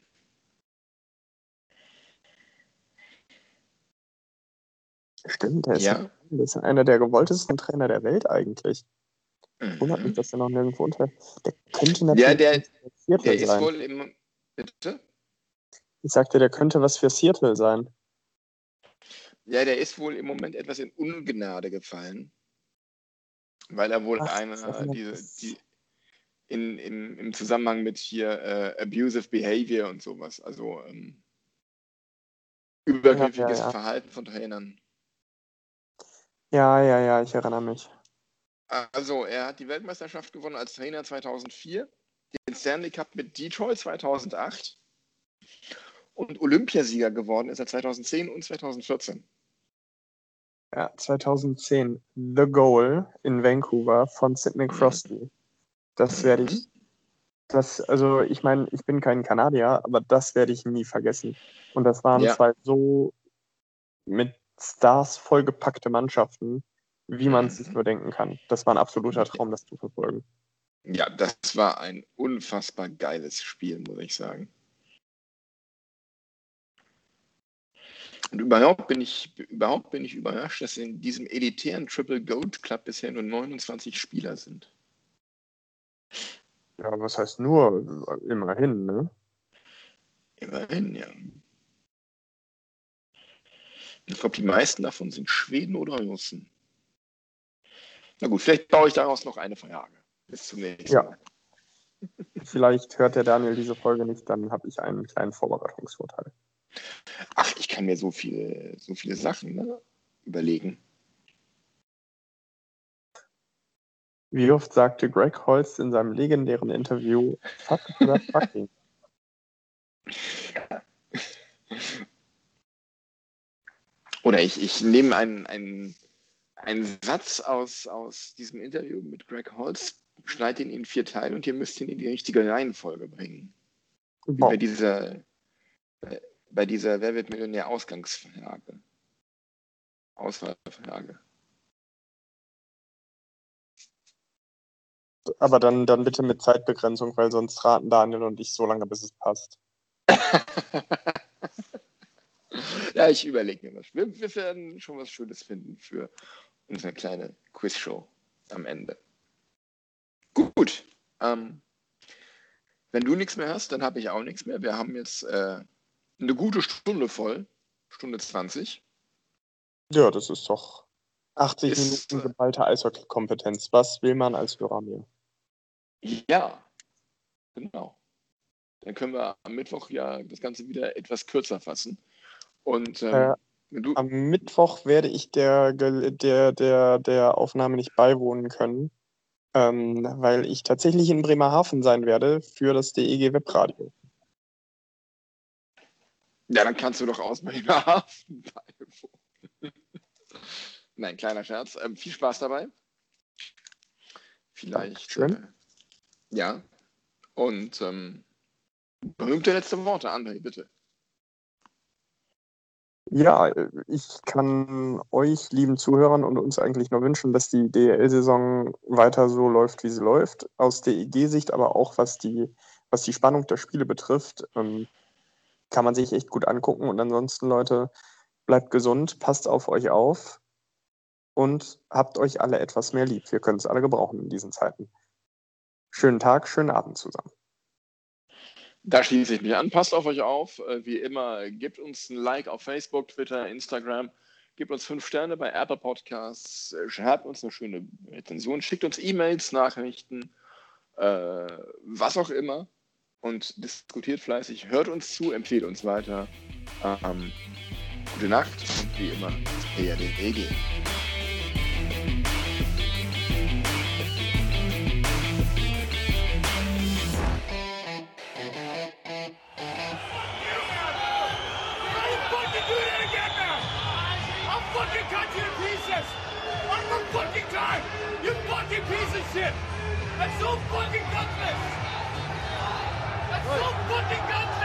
S2: Stimmt, der ist,
S1: Ja.
S2: der ist einer der gewolltesten Trainer der Welt eigentlich. Wundert mich,
S1: Mhm.
S2: dass er noch nirgendwo unter. Der könnte natürlich
S1: Ja, der- Der ist
S2: sein.
S1: wohl im. Bitte?
S2: Ich sagte, der könnte was für Seattle sein.
S1: Ja, der ist wohl im Moment etwas in Ungnade gefallen. Weil er wohl
S2: Ach, erinnert
S1: diese, die, in, im, im Zusammenhang mit hier äh, abusive behavior und sowas, also ähm, übergriffiges
S2: ja.
S1: Verhalten von Trainern.
S2: Ja, ja, ja, ich erinnere mich.
S1: Also, er hat die Weltmeisterschaft gewonnen als Trainer 2004, den Stanley Cup mit Detroit 2008 und Olympiasieger geworden ist er 2010 und 2014.
S2: Ja, 2010. The Goal in Vancouver von Sidney Crosby. Das werde ich. Das, also ich meine, ich bin kein Kanadier, aber das werde ich nie vergessen. Und das waren
S1: Ja.
S2: zwei so mit Stars vollgepackte Mannschaften, wie man es sich
S1: Mhm.
S2: nur denken kann. Das war ein absoluter Traum, das zu verfolgen.
S1: Ja, das war ein unfassbar geiles Spiel, muss ich sagen. Und überhaupt bin ich, überhaupt bin ich überrascht, dass in diesem elitären Triple Gold Club bisher nur 29 Spieler sind.
S2: Ja, was heißt nur? Immerhin, ne?
S1: Immerhin, ja. Ich glaube, die meisten davon sind Schweden oder Russen. Na gut, vielleicht baue ich daraus noch eine Frage. Bis zum nächsten
S2: Ja.
S1: Mal.
S2: Vielleicht hört der Daniel diese Folge nicht, dann habe ich einen kleinen Vorbereitungsvorteil.
S1: Ach, ich kann mir so viele, so viele Sachen ne, überlegen.
S2: Wie oft sagte Greg Holst in seinem legendären Interview Fuck oder fucking?
S1: Oder ich, ich nehme einen, einen, einen Satz aus, aus diesem Interview mit Greg Holz, schneide ihn in vier Teile und ihr müsst ihn in die richtige Reihenfolge bringen. Wie
S2: Wow.
S1: bei dieser, bei- bei dieser Wer wird Millionär Ausgangsfrage. Auswahlfrage.
S2: Aber dann, dann bitte mit Zeitbegrenzung, weil sonst raten Daniel und ich so lange, bis es passt.
S1: ja, ich überlege mir was. Wir, wir werden schon was Schönes finden für unsere kleine Quizshow am Ende. Gut. Ähm, wenn du nichts mehr hast, dann habe ich auch nichts mehr. Wir haben jetzt äh, eine gute Stunde voll. Stunde 20.
S2: Ja, das ist doch 80
S1: Ist,
S2: Minuten
S1: äh,
S2: geballte Eishockey-Kompetenz. Was will man als Hörer mehr?
S1: Ja, genau. Dann können wir am Mittwoch ja das Ganze wieder etwas kürzer fassen. Und ähm,
S2: Äh,
S1: du,
S2: Am Mittwoch werde ich der, der, der, der Aufnahme nicht beiwohnen können, ähm, weil ich tatsächlich in Bremerhaven sein werde für das DEG Webradio.
S1: ja, dann kannst du doch aus Bremerhaven beiwohnen. Nein, kleiner Scherz. Ähm, viel Spaß dabei. Vielleicht.
S2: Dankeschön.
S1: Äh, ja. Und ähm, berühmte letzte Worte, André, bitte.
S2: Ja, ich kann euch, lieben Zuhörern und uns eigentlich nur wünschen, dass die DL-Saison weiter so läuft, wie sie läuft. Aus der Idee-Sicht, aber auch was die, was die Spannung der Spiele betrifft, ähm, kann man sich echt gut angucken. Und ansonsten, Leute, bleibt gesund, passt auf euch auf und habt euch alle etwas mehr lieb. Wir können es alle gebrauchen in diesen Zeiten. Schönen Tag, schönen Abend zusammen.
S1: Da schließe ich mich an. Passt auf euch auf. Äh, wie immer, gebt uns ein Like auf Facebook, Twitter, Instagram. Gebt uns fünf Sterne bei Apple Podcasts. Äh, schreibt uns eine schöne Rezension. Schickt uns E-Mails, Nachrichten, äh, was auch immer. Und diskutiert fleißig. Hört uns zu, empfiehlt uns weiter. Ähm, gute Nacht und wie immer, ERDEG.
S4: Shit! That's so fucking gutless! That's so fucking gutless!